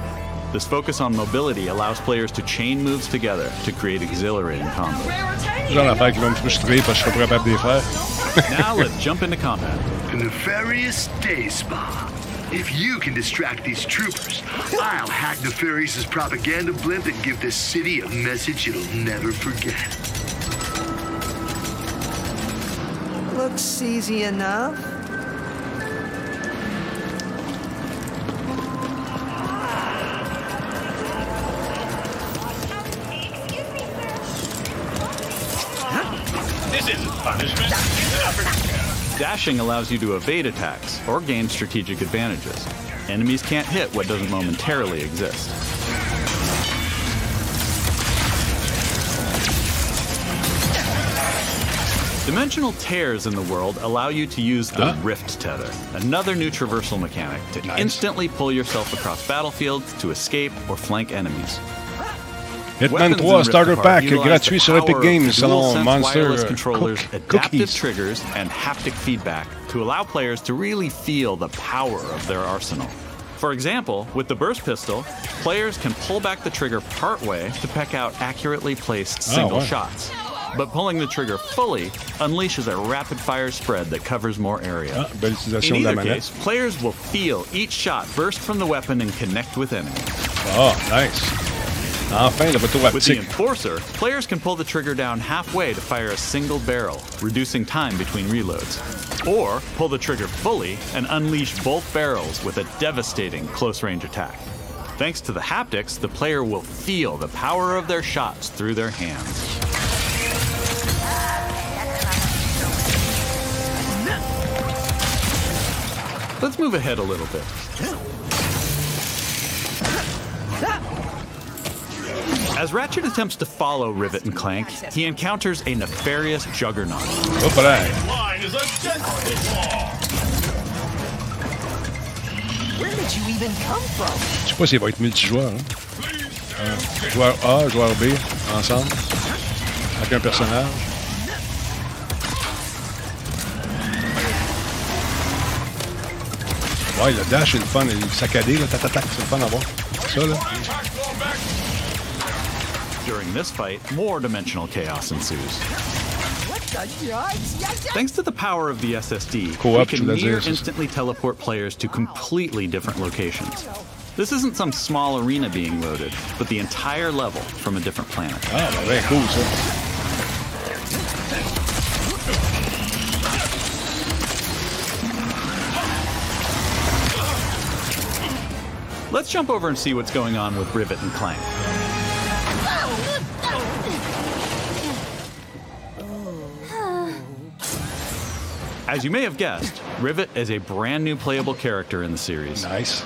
This focus on mobility allows players to chain moves together to create exhilarating combos. Genre d'affaires qui vont me frustrer parce que je suis pas capable de les faire. now let's jump into combat. The nefarious day spa. If you can distract these troopers, I'll hack Nefarious's propaganda blimp and give this city a message it'll never forget. Looks easy enough. Allows you to evade attacks or gain strategic advantages. Enemies can't hit what doesn't momentarily exist. Dimensional tears in the world allow you to use the Rift Tether, another new traversal mechanic to instantly pull yourself across battlefields to escape or flank enemies. Hitman Weapons 3 Starter Pack gratuit sur Epic Games selon Monster controllers, Cook- adaptive triggers, and haptic feedback to allow players to really feel the power of their arsenal. For example, with the burst pistol, players can pull back the trigger partway to peck out accurately placed Oh, single wow. shots. But pulling the trigger fully unleashes a rapid fire spread that covers more area. Ah, In either case, players will feel each shot burst from the weapon and connect with enemies. Oh, nice. Ah, enfin, le bateau With the. Enforcer, players can pull the trigger down halfway to fire a single barrel, reducing time between reloads. Or pull the trigger fully and unleash both barrels with a devastating close range attack. Thanks to the haptics, the player will feel the power of their shots through their hands. Let's move ahead a little bit. As Ratchet attempts to follow Rivet and Clank, he encounters a nefarious juggernaut. Oh, Line is a. Where did you even come from? Je sais pas s'il va être multijoueur. Hein? Euh, joueur A, joueur B, ensemble. Avec un personnage. Ouais, le dash, c'est le fun. Le saccadé, là, tatatac, c'est le fun à voir. Ça, là. During this fight, more dimensional chaos ensues. Thanks to the power of the SSD, Co-op, we can near dire, c'est ça. instantly teleport players to completely different locations. This isn't some small arena being loaded, but the entire level from a different planet. Ah, ben, ben cool, ça. Let's jump over and see what's going on with Rivet and Clank. As you may have guessed, Rivet is a brand new playable character in the series. Nice.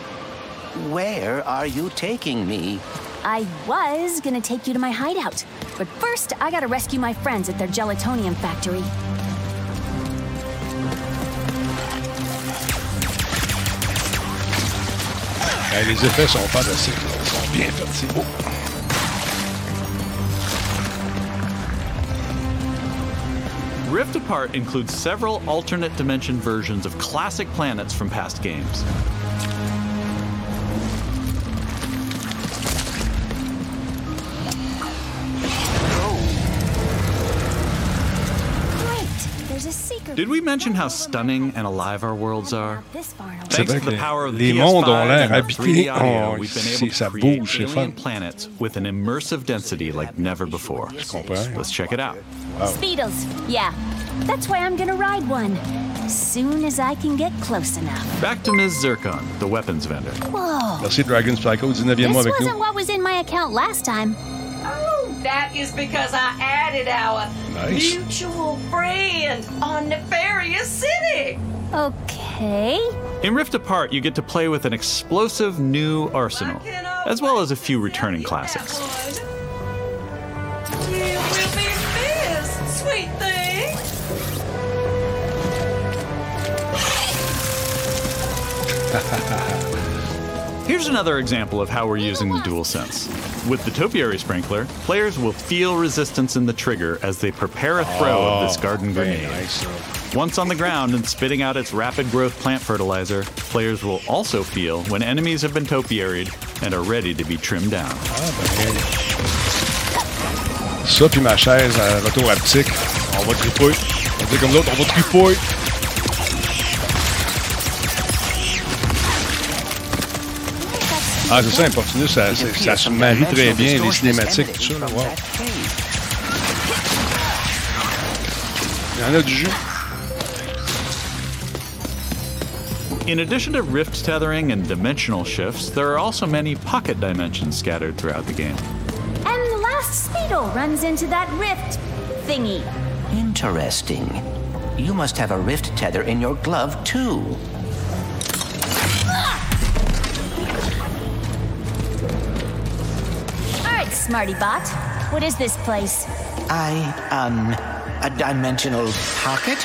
Where are you taking me? I was gonna take you to my hideout, but first I gotta rescue my friends at their gelatonium factory. Ben, les effets sont fantastiques. là. Ils sont bien faits. C'est beau. Rift Apart includes several alternate dimension versions of classic planets from past games. Did we mention how stunning and alive our worlds are? This far away. C'est Thanks vrai to que the power of les the mondes ont PS5 l'air and our habités. 3D audio, Oh, we've been c'est- able ça to create bouge, c'est alien fun. planets with an immersive density like never before. Let's check it out. Speedos. Yeah. That's why I'm gonna ride one. Soon as I can get close enough. Back to Ms. Zircon, the weapons vendor. Whoa. Merci Dragon Psycho, 19e This mois avec wasn't what was in my account last time. That is because I added our nice. mutual friend on Nefarious City. Okay. In Rift Apart, you get to play with an explosive new arsenal, as well as a few returning classics. sweet thing. Here's another example of how we're using the DualSense. With the Topiary Sprinkler, players will feel resistance in the trigger as they prepare a throw of this Oh, garden grenade. nice. Once on the ground and spitting out its rapid growth plant fertilizer, players will also feel when enemies have been topiaried and are ready to be trimmed down. Ah, Ça, puis ma chaise euh, à retour haptique. On va triper. On dire comme l'autre, on va triper. Ah, c'est ça, Importunus, ça, ça, ça se marie très bien, les cinématiques, tout ça. là, wow. Il y en a du jus. In addition to rift tethering and dimensional shifts, there are also many pocket dimensions scattered throughout the game. And the last Speedo runs into that rift thingy. Interesting. You must have a rift tether in your glove, too. Smarty Bot. What is this place? I, um, a dimensional pocket?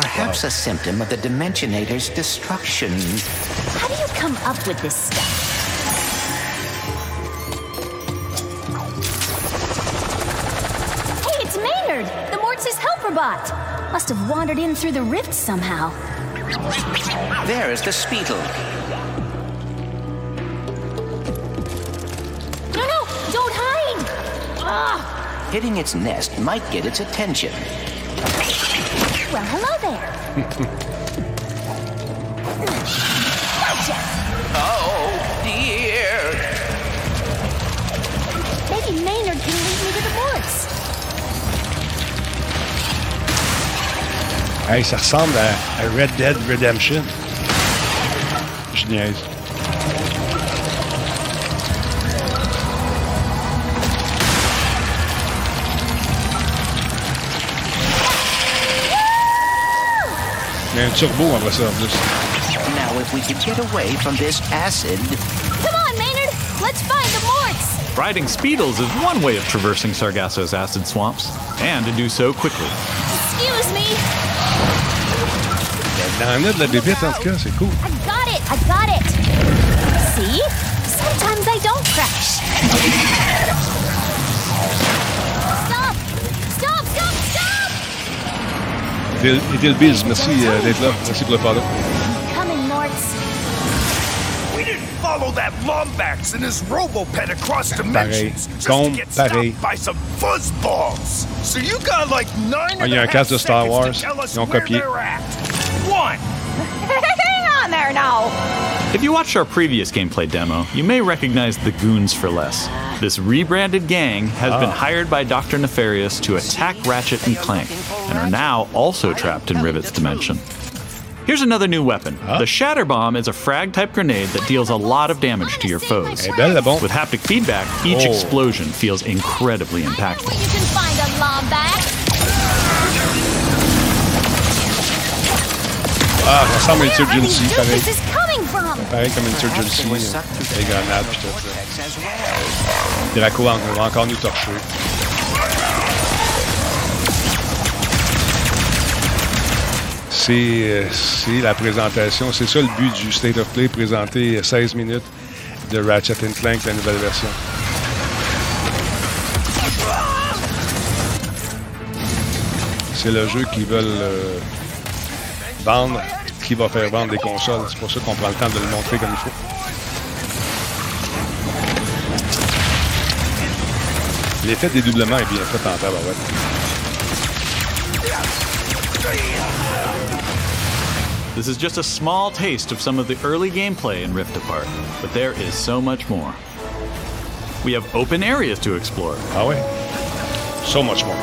Perhaps a symptom of the Dimensionator's destruction. How do you come up with this stuff? Hey, it's Maynard, the Mortis helper bot. Must have wandered in through the rift somehow. There is the Speetle. Ah! Hitting its nest might get its attention. Well, hello there. Gotcha! Oh, dear. Maybe Maynard can lead me to the Morts. Hey, ça ressemble à, à Red Dead Redemption. Je niaise. Il y a un turbo après ça, en plus. Now, if we could get away from this acid. Come on, Maynard! Let's find the Morts! Riding Speedles is one way of traversing Sargasso's acid swamps, and to do so quickly. Excuse me! Il en a de la bébête, en tout cas, c'est cool. I got it! I got it! See? Sometimes I don't crash. Biz, merci euh, d'être là. Merci pour le follow. Coming, Morts. We didn't follow that Lombax and his Robopet across Pareil. dimensions just Comme to get pareil. by some fuzzballs. So you got like nine Ah, il y and a a un half casque de Star seconds to Wars. tell us Ils ont where copié. they're at. One. Hang on there now! If you watched our previous gameplay demo, you may recognize the Goons for Less. This rebranded gang has been Ah. hired by Dr. Nefarious to attack Ratchet and Clank, and are now also trapped in Rivet's dimension. Here's another new weapon. The Shatter Bomb is a frag type grenade that deals a lot of damage to your foes. Elle est belle, la bombe. With haptic feedback, each Oh. explosion feels incredibly impactful. You can find a Lombax. Ah, ça ressemble à Insurgency, Where pareil. Pareil comme Insurgency. euh, Les grenades, pis tout. là. Draco va encore nous torcher. C'est euh, c'est la présentation. C'est ça le but du State of Play, présenter 16 minutes de Ratchet Clank, la nouvelle version. C'est le jeu qu'ils veulent euh, vendre, qui va faire vendre des consoles. C'est pour ça qu'on prend le temps de le montrer comme il faut. L'effet est bien fait en tabarouette. This is just a small taste of some of the early gameplay in Rift Apart, but there is so much more. We have open areas to explore. Ah ouais? So much more.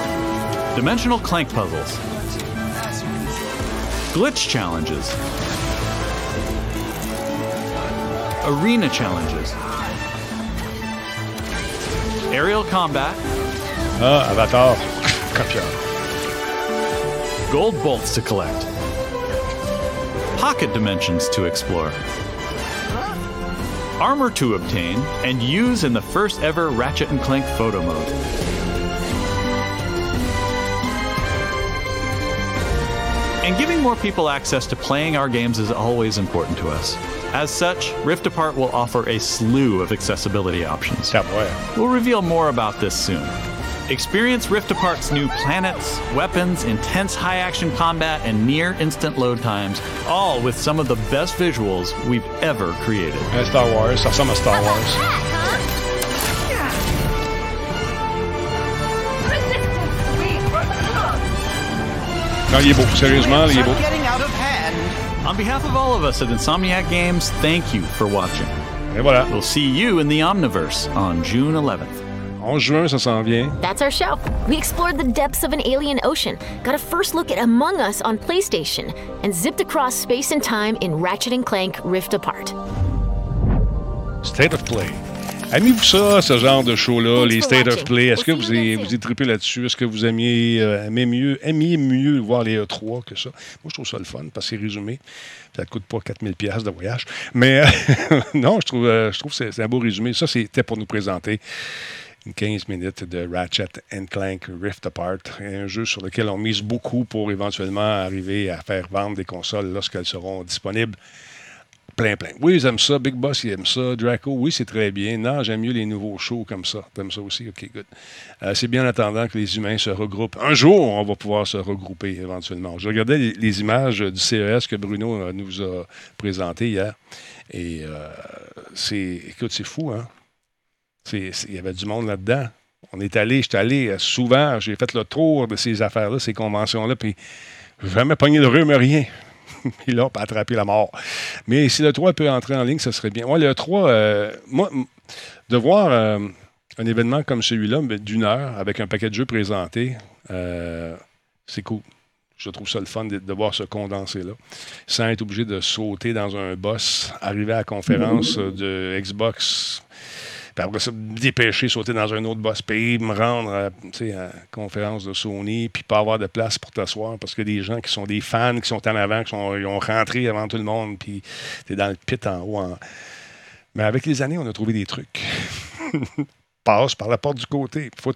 Dimensional clank puzzles. Glitch challenges. Arena challenges. Aerial combat. Ah, Avatar. Copieur. Gold bolts to collect. Pocket dimensions to explore. Armor to obtain and use in the first ever Ratchet and Clank photo mode. And giving more people access to playing our games is always important to us. As such, Rift Apart will offer a slew of accessibility options. We'll reveal more about this soon. Experience Rift Apart's new planets, weapons, intense high action combat, and near instant load times, all with some of the best visuals we've ever created. Un Star Wars, ressemble à Star Wars. Non, il est beau. Sérieusement, il est beau. Getting out of hand. On behalf of all of us at Insomniac Games, thank you for watching. Et voilà. We'll see you in the Omniverse on June 11th. 11 juin, ça s'en vient. That's our show. We explored the depths of an alien ocean, got a first look at Among Us on PlayStation, and zipped across space and time in Ratchet and Clank Rift Apart. State of Play. Aimez-vous ça, ce genre de show-là, les State of. Play? Est-ce que vous y, vous y trippez là-dessus? Est-ce que vous aimiez, euh, aimez mieux, aimiez mieux voir les E3 que ça? Moi, je trouve ça le fun parce que c'est résumé. Ça ne coûte pas 4000 pièces de voyage. Mais euh, non, je trouve, euh, je trouve que c'est- un beau résumé. Ça, c'était pour nous présenter une 15 minutes de Ratchet and Clank Rift Apart, un jeu sur lequel on mise beaucoup pour éventuellement arriver à faire vendre des consoles lorsqu'elles seront disponibles. Plein, plein. Oui, ils aiment ça. Big Boss, il aime ça. Draco, oui, c'est très bien. Non, j'aime mieux les nouveaux shows comme ça. T'aimes ça aussi? OK, good. Euh, c'est bien en attendant que les humains se regroupent. Un jour, on va pouvoir se regrouper éventuellement. Je regardais les, images du CES que Bruno euh, nous a présentées hier. Et euh, c'est. Écoute, c'est fou, hein? Il y avait du monde là-dedans. On est allé, j'étais allé souvent, j'ai fait le tour de ces affaires-là, ces conventions-là, puis jamais pogné le rhume, rien. Puis là, pas attraper la mort. Mais si le 3 peut entrer en ligne, ce serait bien. Moi, le 3, euh, moi, de voir euh, un événement comme celui-là, d'une heure, avec un paquet de jeux présentés, euh, c'est cool. Je trouve ça le fun de, de voir ce condensé-là, sans être obligé de sauter dans un boss, arriver à la conférence de Xbox, après ça, dépêcher, sauter dans un autre boss pays, me rendre à, la conférence de Sony, puis pas avoir de place pour t'asseoir parce que des gens qui sont des fans, qui sont en avant, qui sont, ils ont rentré avant tout le monde, puis t'es dans le pit en haut. Mais avec les années, on a trouvé des trucs. Passe par la porte du côté. Faut,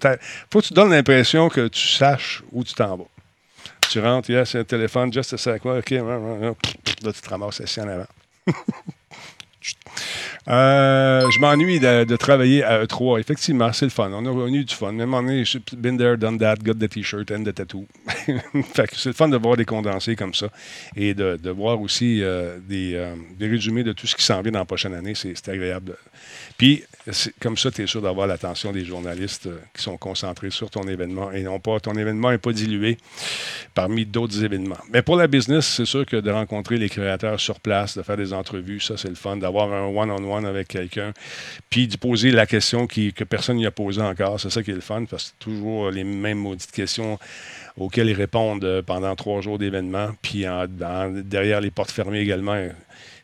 faut que tu donnes l'impression que tu saches où tu t'en vas. Tu rentres, yes, c'est un téléphone, just a ouais, OK, là, tu te ramasses assis en avant. Euh, je m'ennuie de, travailler à E3. Effectivement, c'est le fun. On a eu du fun. Même on est been there, done that, got the t-shirt and the tattoo. c'est le fun de voir des condensés comme ça et de, voir aussi euh, des, euh, des résumés de tout ce qui s'en vient dans la prochaine année. C'est agréable. Puis, comme ça, tu es sûr d'avoir l'attention des journalistes qui sont concentrés sur ton événement et non pas ton événement n'est pas dilué parmi d'autres événements. Mais pour la business, c'est sûr que de rencontrer les créateurs sur place, de faire des entrevues, ça c'est le fun, d'avoir un one-on-one avec quelqu'un, puis de poser la question que personne n'y a posée encore. C'est ça qui est le fun, parce que c'est toujours les mêmes maudites questions auxquelles ils répondent euh, pendant trois jours d'événement, puis derrière les portes fermées également.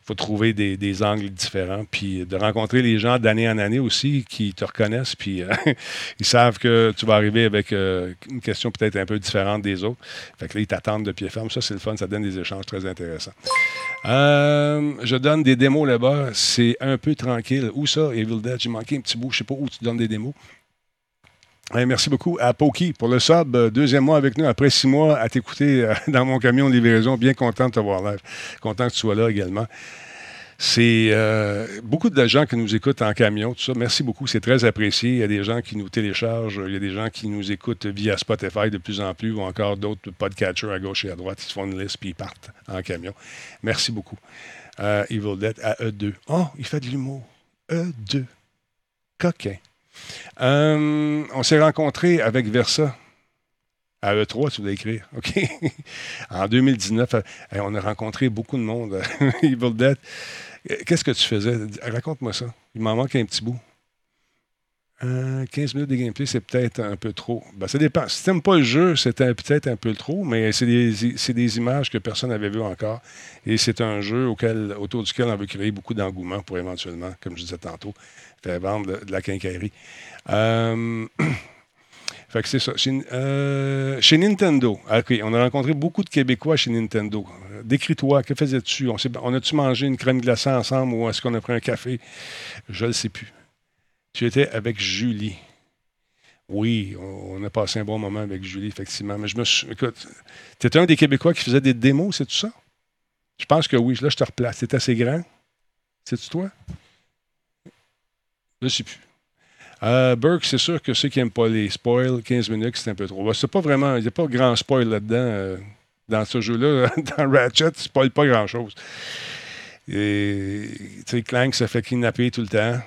Faut trouver des, des angles différents, puis de rencontrer les gens d'année en année aussi qui te reconnaissent, puis euh, ils savent que tu vas arriver avec euh, une question peut-être un peu différente des autres. Fait que là, ils t'attendent de pied ferme. Ça, c'est le fun, ça donne des échanges très intéressants. Euh, je donne des démos là-bas, c'est un peu tranquille. Où ça, Evil Dead? J'ai manqué un petit bout, je sais pas où tu donnes des démos. Merci beaucoup à Poki pour le sub. Euh, Deuxième mois avec nous, après six mois à t'écouter euh, dans mon camion de livraison. Bien content de te voir là. Content que tu sois là également. C'est euh, beaucoup de gens qui nous écoutent en camion, tout ça. Merci beaucoup, c'est très apprécié. Il y a des gens qui nous téléchargent, il y a des gens qui nous écoutent via Spotify de plus en plus, ou encore d'autres podcatchers à gauche et à droite. Ils se font une liste puis ils partent en camion. Merci beaucoup. Euh, Evil Dead à E2. Oh, il fait de l'humour. E2. Coquin. Euh, on s'est rencontrés avec Versa à E3, tu voulais écrire. OK? en 2019, euh, on a rencontré beaucoup de monde. Evil Dead. Euh, Qu'est-ce que tu faisais? Raconte-moi ça. Il m'en manque un petit bout. Euh, 15 minutes de gameplay, c'est peut-être un peu trop. Ben, ça dépend. Si tu n'aimes pas le jeu, c'est un- peut-être un peu trop, mais c'est des, des images que personne n'avait vues encore. Et c'est un jeu autour duquel on veut créer beaucoup d'engouement pour éventuellement, comme je disais tantôt, faire vendre de, la quincaillerie. Euh, fait que c'est ça. Chez, euh, Nintendo, ah, OK, on a rencontré beaucoup de Québécois chez Nintendo. Euh, Décris-toi, que faisais-tu? On, on a-tu mangé une crème glacée ensemble ou est-ce qu'on a pris un café? Je ne le sais plus. Tu étais avec Julie. Oui, on, a passé un bon moment avec Julie, effectivement. Mais je me suis. Écoute, tu un des Québécois qui faisait des démos, c'est tout ça? Je pense que oui. Là, je te replace. C'est assez grand? C'est-tu toi? Je ne sais plus. Euh, Burke, c'est sûr que ceux qui n'aiment pas les spoils, 15 minutes, c'est un peu trop. C'est pas vraiment. Il n'y a pas grand spoil là-dedans. euh, dans ce jeu-là, dans Ratchet, tu spoil pas grand-chose. Et, tu sais, Clank se fait kidnapper tout le temps.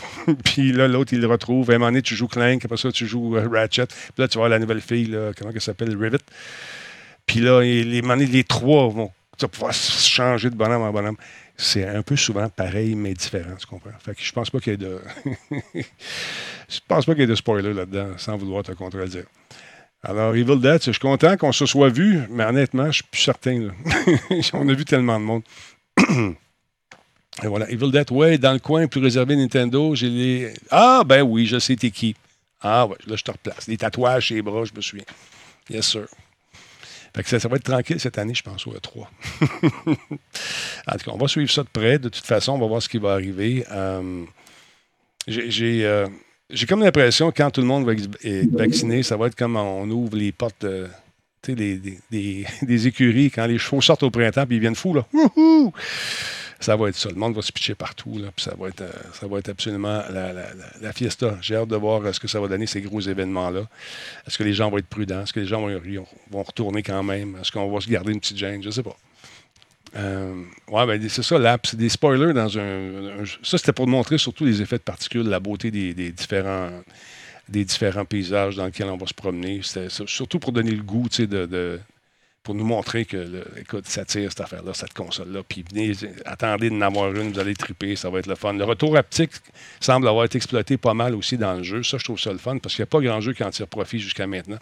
puis là, l'autre, il le retrouve. À un moment donné, tu joues Clank, après ça, tu joues euh, Ratchet. Puis là, tu vois la nouvelle fille, là, comment elle s'appelle, Rivet. Puis là, les, les trois vont tu vas pouvoir changer de bonhomme en bonhomme. C'est un peu souvent pareil, mais différent, tu comprends? Fait que je pense pas qu'il y ait de. je pense pas qu'il y ait de spoiler là-dedans, sans vouloir te contredire. Alors, Evil Dead, je suis content qu'on se soit vu, mais honnêtement, je suis plus certain. On a vu tellement de monde. Et voilà, Evil Dead, ouais, dans le coin, plus réservé Nintendo, j'ai les. Ah, ben oui, je sais t'es qui. Ah, ouais, là, je te replace. Les tatouages chez les bras, je me souviens. Yes, sir. Fait que ça, va être tranquille cette année, je pense, au E3. en tout cas, on va suivre ça de près. De toute façon, on va voir ce qui va arriver. Euh, euh, j'ai comme l'impression que quand tout le monde va être vacciné, ça va être comme on ouvre les portes, euh, des, des- des- écuries, quand les chevaux sortent au printemps puis ils viennent fous, là. Ça va être ça. Le monde va se pitcher partout, là, puis ça va être, euh, ça va être absolument la, fiesta. J'ai hâte de voir euh, ce que ça va donner, ces gros événements-là. Est-ce que les gens vont être prudents? Est-ce que les gens vont, vont retourner quand même? Est-ce qu'on va se garder une petite gêne? Je ne sais pas. Euh, ouais, ben, c'est ça, l'app. C'est des spoilers dans un. un- ça, c'était pour montrer surtout les effets de particules, la beauté des, différents, des différents paysages dans lesquels on va se promener. C'était surtout pour donner le goût, de, de- pour nous montrer que, écoute, ça tire cette affaire-là, cette console-là. Puis venez, attendez d'en avoir une, vous allez triper, ça va être le fun. Le retour haptique semble avoir été exploité pas mal aussi dans le jeu. Ça, je trouve ça le fun parce qu'il n'y a pas grand jeu qui en tire profit jusqu'à maintenant.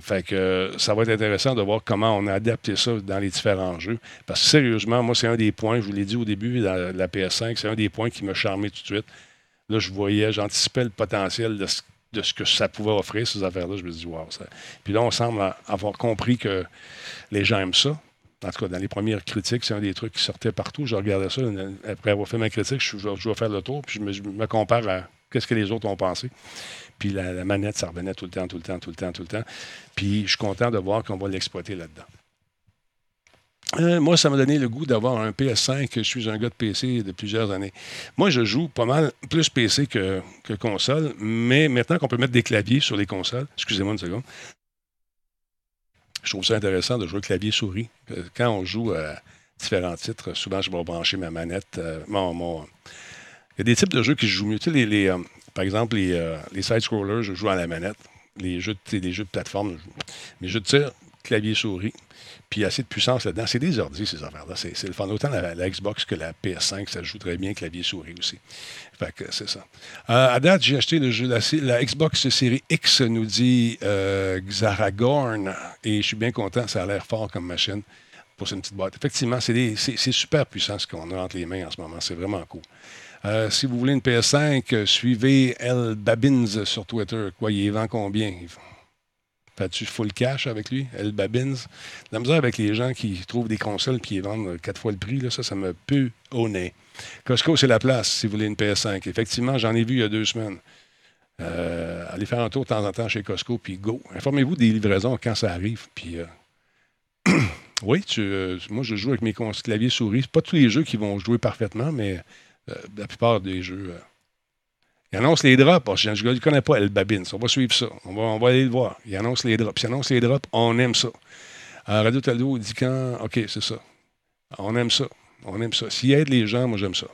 Fait que euh, ça va être intéressant de voir comment on a adapté ça dans les différents jeux. Parce que sérieusement, moi, c'est un des points, je vous l'ai dit au début dans la- la PS5, c'est un des points qui m'a charmé tout de suite. Là, je voyais, j'anticipais le potentiel de ce, de ce que ça pouvait offrir, ces affaires-là. Je me dis, wow. Ça... Puis là, on semble avoir compris que les gens aiment ça. En tout cas, dans les premières critiques, c'est un des trucs qui sortait partout. Je regardais ça. Après avoir fait ma critique, je, je- vais faire le tour, puis je me, je me compare à qu'est-ce que les autres ont pensé. Puis la, la manette, ça revenait tout le temps, tout le temps, tout le temps, tout le temps. Puis je suis content de voir qu'on va l'exploiter là-dedans. Euh, moi, ça m'a donné le goût d'avoir un PS5. Je suis un gars de PC de plusieurs années. Moi, je joue pas mal plus PC que, console, mais maintenant qu'on peut mettre des claviers sur les consoles, excusez-moi une seconde, je trouve ça intéressant de jouer clavier-souris. Euh, Quand on joue à différents titres, souvent, je vais brancher ma manette. euh, mon- Il y a des types de jeux qui je joue mieux. Tu sais, les, par exemple, les, side-scrollers, je joue à la manette. Les jeux, de- jeux de plateforme, je joue. mes jeux de tir, clavier-souris. Puis il y a assez de puissance là-dedans. C'est des ordi, ces affaires-là. C'est le fun. Autant la, la Xbox que la PS5, ça joue très bien clavier-souris aussi. Fait que c'est ça. Euh, à date, j'ai acheté le jeu, la, Xbox série X, nous dit euh, Xaragorn. Et je suis bien content. Ça a l'air fort comme machine pour cette petite boîte. Effectivement, c'est super puissant ce qu'on a entre les mains en ce moment. C'est vraiment cool. Euh, si vous voulez une PS5, euh, suivez El Babins sur Twitter. Quoi, il vend combien? Fais-tu full cash avec lui, El Babins? La misère avec les gens qui trouvent des consoles et qui vendent quatre fois le prix, là, ça, ça me pue au. Costco, c'est la place si vous voulez une PS5. Effectivement, j'en ai vu il y a deux semaines. Euh, allez faire un tour de temps en temps chez Costco, puis go. Informez-vous des livraisons quand ça arrive. Puis, euh, oui, euh, moi, je joue avec mes claviers souris. Pas tous les jeux qui vont jouer parfaitement, mais la plupart des jeux. Il annonce les drops. Oh, Je ne connais pas El Babins. On va suivre ça. On va, on va aller le voir. Il annonce les drops. Il annonce les drops. On aime ça. Euh, Radio Taldo dit quand. OK, c'est ça. On aime ça. On aime ça. S'il aide les gens, moi, j'aime ça.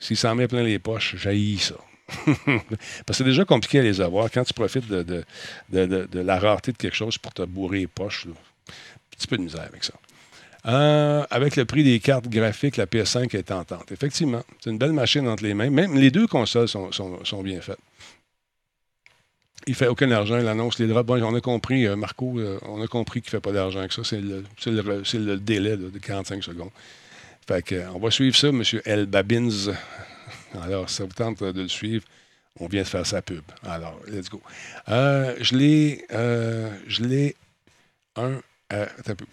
S'il s'en met plein les poches, j'haïs ça. Parce que c'est déjà compliqué à les avoir. Quand tu profites de, de, de- de- la rareté de quelque chose pour te bourrer les poches, un petit peu de misère avec ça. Euh, avec le prix des cartes graphiques, la PS5 est tentante. Effectivement, c'est une belle machine entre les mains. Même les deux consoles sont, bien faites. Il fait aucun argent, il annonce les drops. Bon, on a compris, euh, Marco, euh, on a compris qu'il ne fait pas d'argent avec ça. C'est le, délai de 45 secondes. Fait que, on va suivre ça, M. El Babins. Alors, ça vous tente de le suivre, on vient de faire sa pub. Alors, let's go. Je l'ai. je l'ai. Un. attends un peu.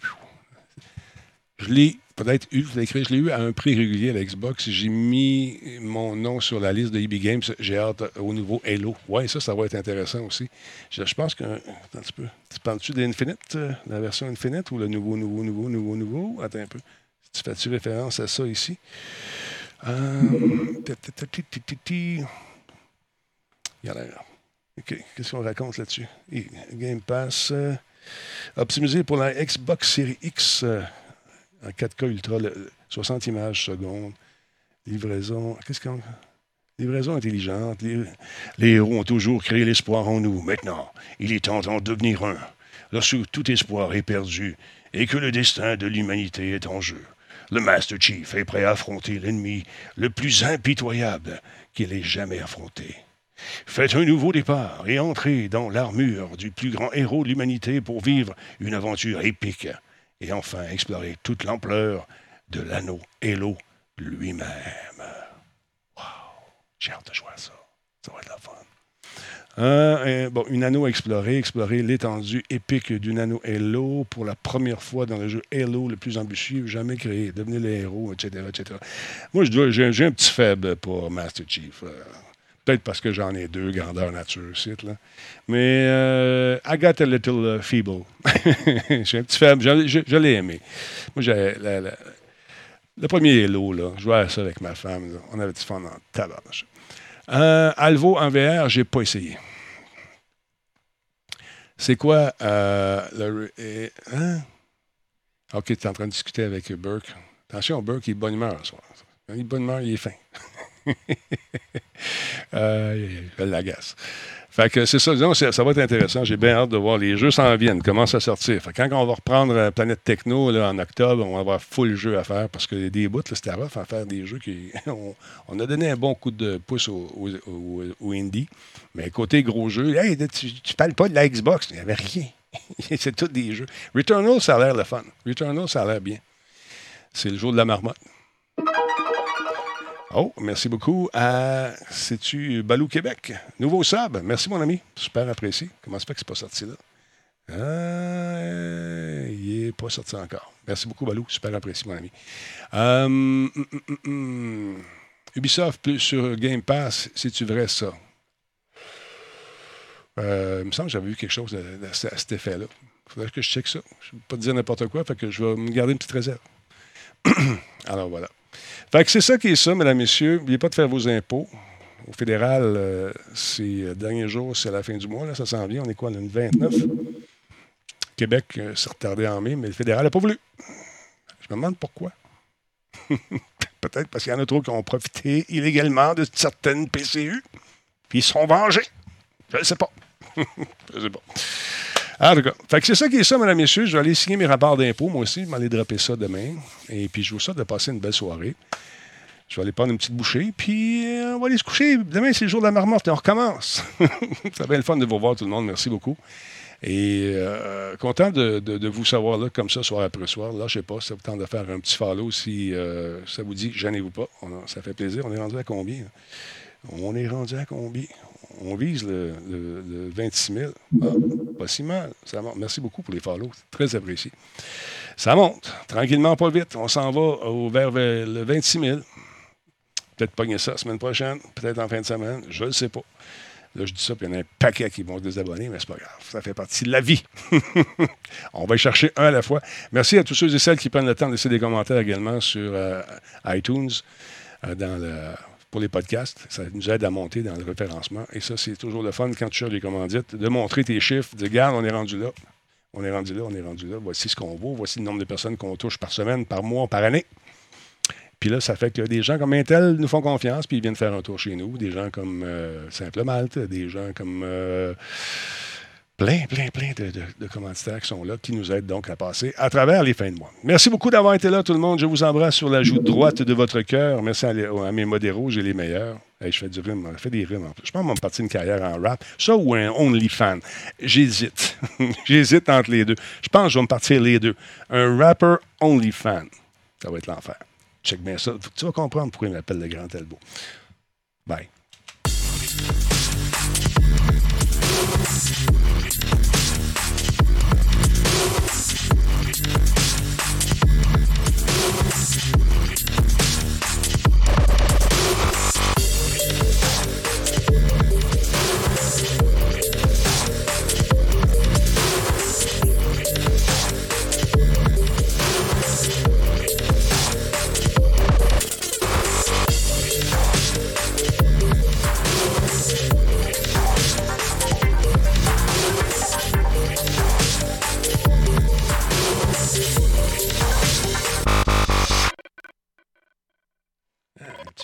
Je l'ai peut-être eu, vous écrit, je l'ai eu à un prix régulier à la Xbox. J'ai mis mon nom sur la liste de EB Games. J'ai hâte au nouveau Halo. Ouais, ça, ça va être intéressant aussi. Je, je pense que. Attends un petit peu. Tu parles-tu d'Infinite, euh, la version Infinite ou le nouveau, nouveau, nouveau, nouveau, nouveau? Attends un peu. Tu fais-tu référence à ça ici? Euh. Il y a l'air. OK. Qu'est-ce qu'on raconte là-dessus? Game Pass. euh, optimisé pour la Xbox Series X en 4K Ultra, le- 60 images secondes. Livraison. Qu'est-ce qu'on. Livraison intelligente. Les, les héros ont toujours créé l'espoir en nous. Maintenant, il est temps d'en devenir un. Lorsque tout espoir est perdu et que le destin de l'humanité est en jeu, le Master Chief est prêt à affronter l'ennemi le plus impitoyable qu'il ait jamais affronté. Faites un nouveau départ et entrez dans l'armure du plus grand héros de l'humanité pour vivre une aventure épique et enfin explorer toute l'ampleur de l'anneau Halo lui-même. Wow! J'ai de jouer à ça. Ça va être la fun. Bon, une anneau à explorer, explorer l'étendue épique d'une anneau Halo pour la première fois dans le jeu Halo le plus ambitieux jamais créé. Devenez les héros, etc., etc. Moi, j'ai un petit faible pour Master Chief. Peut-être parce que j'en ai deux, grandeur nature, site. Mais euh, I got a little uh, feeble. j'ai un petit faible. Je, l'ai aimé. Moi, j'ai le premier Halo, là, je jouais à ça avec ma femme. On avait du fun en tabarnak. Euh, Alvo en VR, j'ai pas essayé. C'est quoi euh, le. hein? Ok, tu es en train de discuter avec Burke. Attention, Burke, il est de bonne humeur ce soir. Il est de bonne humeur, il est fin. je l'agace. Fait que c'est ça, disons, ça va être intéressant. J'ai bien hâte de voir les jeux s'en viennent, commencent à sortir? Quand on va reprendre euh, Planète Techno là, en octobre, on va avoir full jeu à faire parce que des bouts, c'était rough à faire des jeux qui. on, on a donné un bon coup de pouce au- au indie. Mais côté gros jeu, hey, tu, tu parles pas de la Xbox, il n'y avait rien. c'est tous des jeux. Returnal, ça a l'air le fun. Returnal, ça a l'air bien. C'est le jour de la marmotte. Oh, merci beaucoup. à C'est-tu Balou Québec? Nouveau sub. Merci, mon ami. Super apprécié. Comment ça fait que c'est pas sorti là? Euh, il n'est pas sorti encore. Merci beaucoup, Balou. Super apprécié, mon ami. Hum, hum, hum. Ubisoft plus sur Game Pass, c'est-tu vrai ça? Euh, il me semble que j'avais vu quelque chose à cet effet-là. Il faudrait que je check ça. Je ne vais pas te dire n'importe quoi, fait que je vais me garder une petite réserve. Alors voilà. Fait que c'est ça qui est ça, mesdames, messieurs. N'oubliez pas de faire vos impôts. Au fédéral, euh, c'est le dernier jour, c'est la fin du mois. Là, ça s'en vient. On est quoi, le 29? Québec euh, s'est retardé en mai, mais le fédéral n'a pas voulu. Je me demande pourquoi. Peut-être parce qu'il y en a trop qui ont profité illégalement de certaines PCU, puis ils se sont vengés. Je ne sais pas. je ne sais pas. En tout cas, fait que c'est ça qui est ça, mesdames, messieurs. Je vais aller signer mes rapports d'impôts, moi aussi. Je vais aller dropper ça demain. Et puis, je vous souhaite de passer une belle soirée. Je vais aller prendre une petite bouchée, puis euh, on va aller se coucher. Demain, c'est le jour de la marmotte et on recommence. ça va être le fun de vous voir, tout le monde. Merci beaucoup. Et euh, content de, vous savoir là, comme ça, soir après soir. Là, je sais pas, ça vous tente de faire un petit follow si euh, ça vous dit, gênez-vous pas. Ça fait plaisir. On est rendu à combien? On est rendu à combien? On vise le, le- le 26 000. Ah, pas si mal. Ça monte. Merci beaucoup pour les follow. Très apprécié. Ça monte. Tranquillement, pas vite. On s'en va au, vers le 26 000. Peut-être pogner ça la semaine prochaine, peut-être en fin de semaine, je ne sais pas. Là, je dis ça, puis il y en a un paquet qui vont se désabonner, mais c'est pas grave. Ça fait partie de la vie. On va y chercher un à la fois. Merci à tous ceux et celles qui prennent le temps de laisser des commentaires également sur euh, iTunes euh, dans le, pour les podcasts. Ça nous aide à monter dans le référencement. Et ça, c'est toujours le fun quand tu cherches des commandites, de montrer tes chiffres, de dire, regarde, on est rendu là. On est rendu là, on est rendu là. Voici ce qu'on vaut. Voici le nombre de personnes qu'on touche par semaine, par mois, par année. Puis là, ça fait que des gens comme Intel nous font confiance, puis ils viennent faire un tour chez nous. Des gens comme euh, Simple Malte, des gens comme euh, plein, plein, plein de, de- de commanditaires qui sont là, qui nous aident donc à passer à travers les fins de mois. Merci beaucoup d'avoir été là, tout le monde. Je vous embrasse sur la joue droite de votre cœur. Merci à, mes modéraux, j'ai les meilleurs. Je fais du rime, je fais des rimes en plus. Je pense qu'on partir une carrière en rap. Ça ou un OnlyFan. J'hésite. J'hésite entre les deux. Je pense que je vais me partir les deux. Un rapper OnlyFan. Ça va être l'enfer. Check bien ça. Tu vas comprendre pourquoi il m'appelle le Grand Elbow. Bye.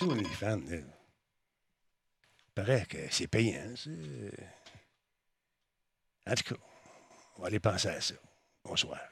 Tu sais, les fans, là. paraît que c'est payant. En tout cas, on va aller penser à ça. Bonsoir.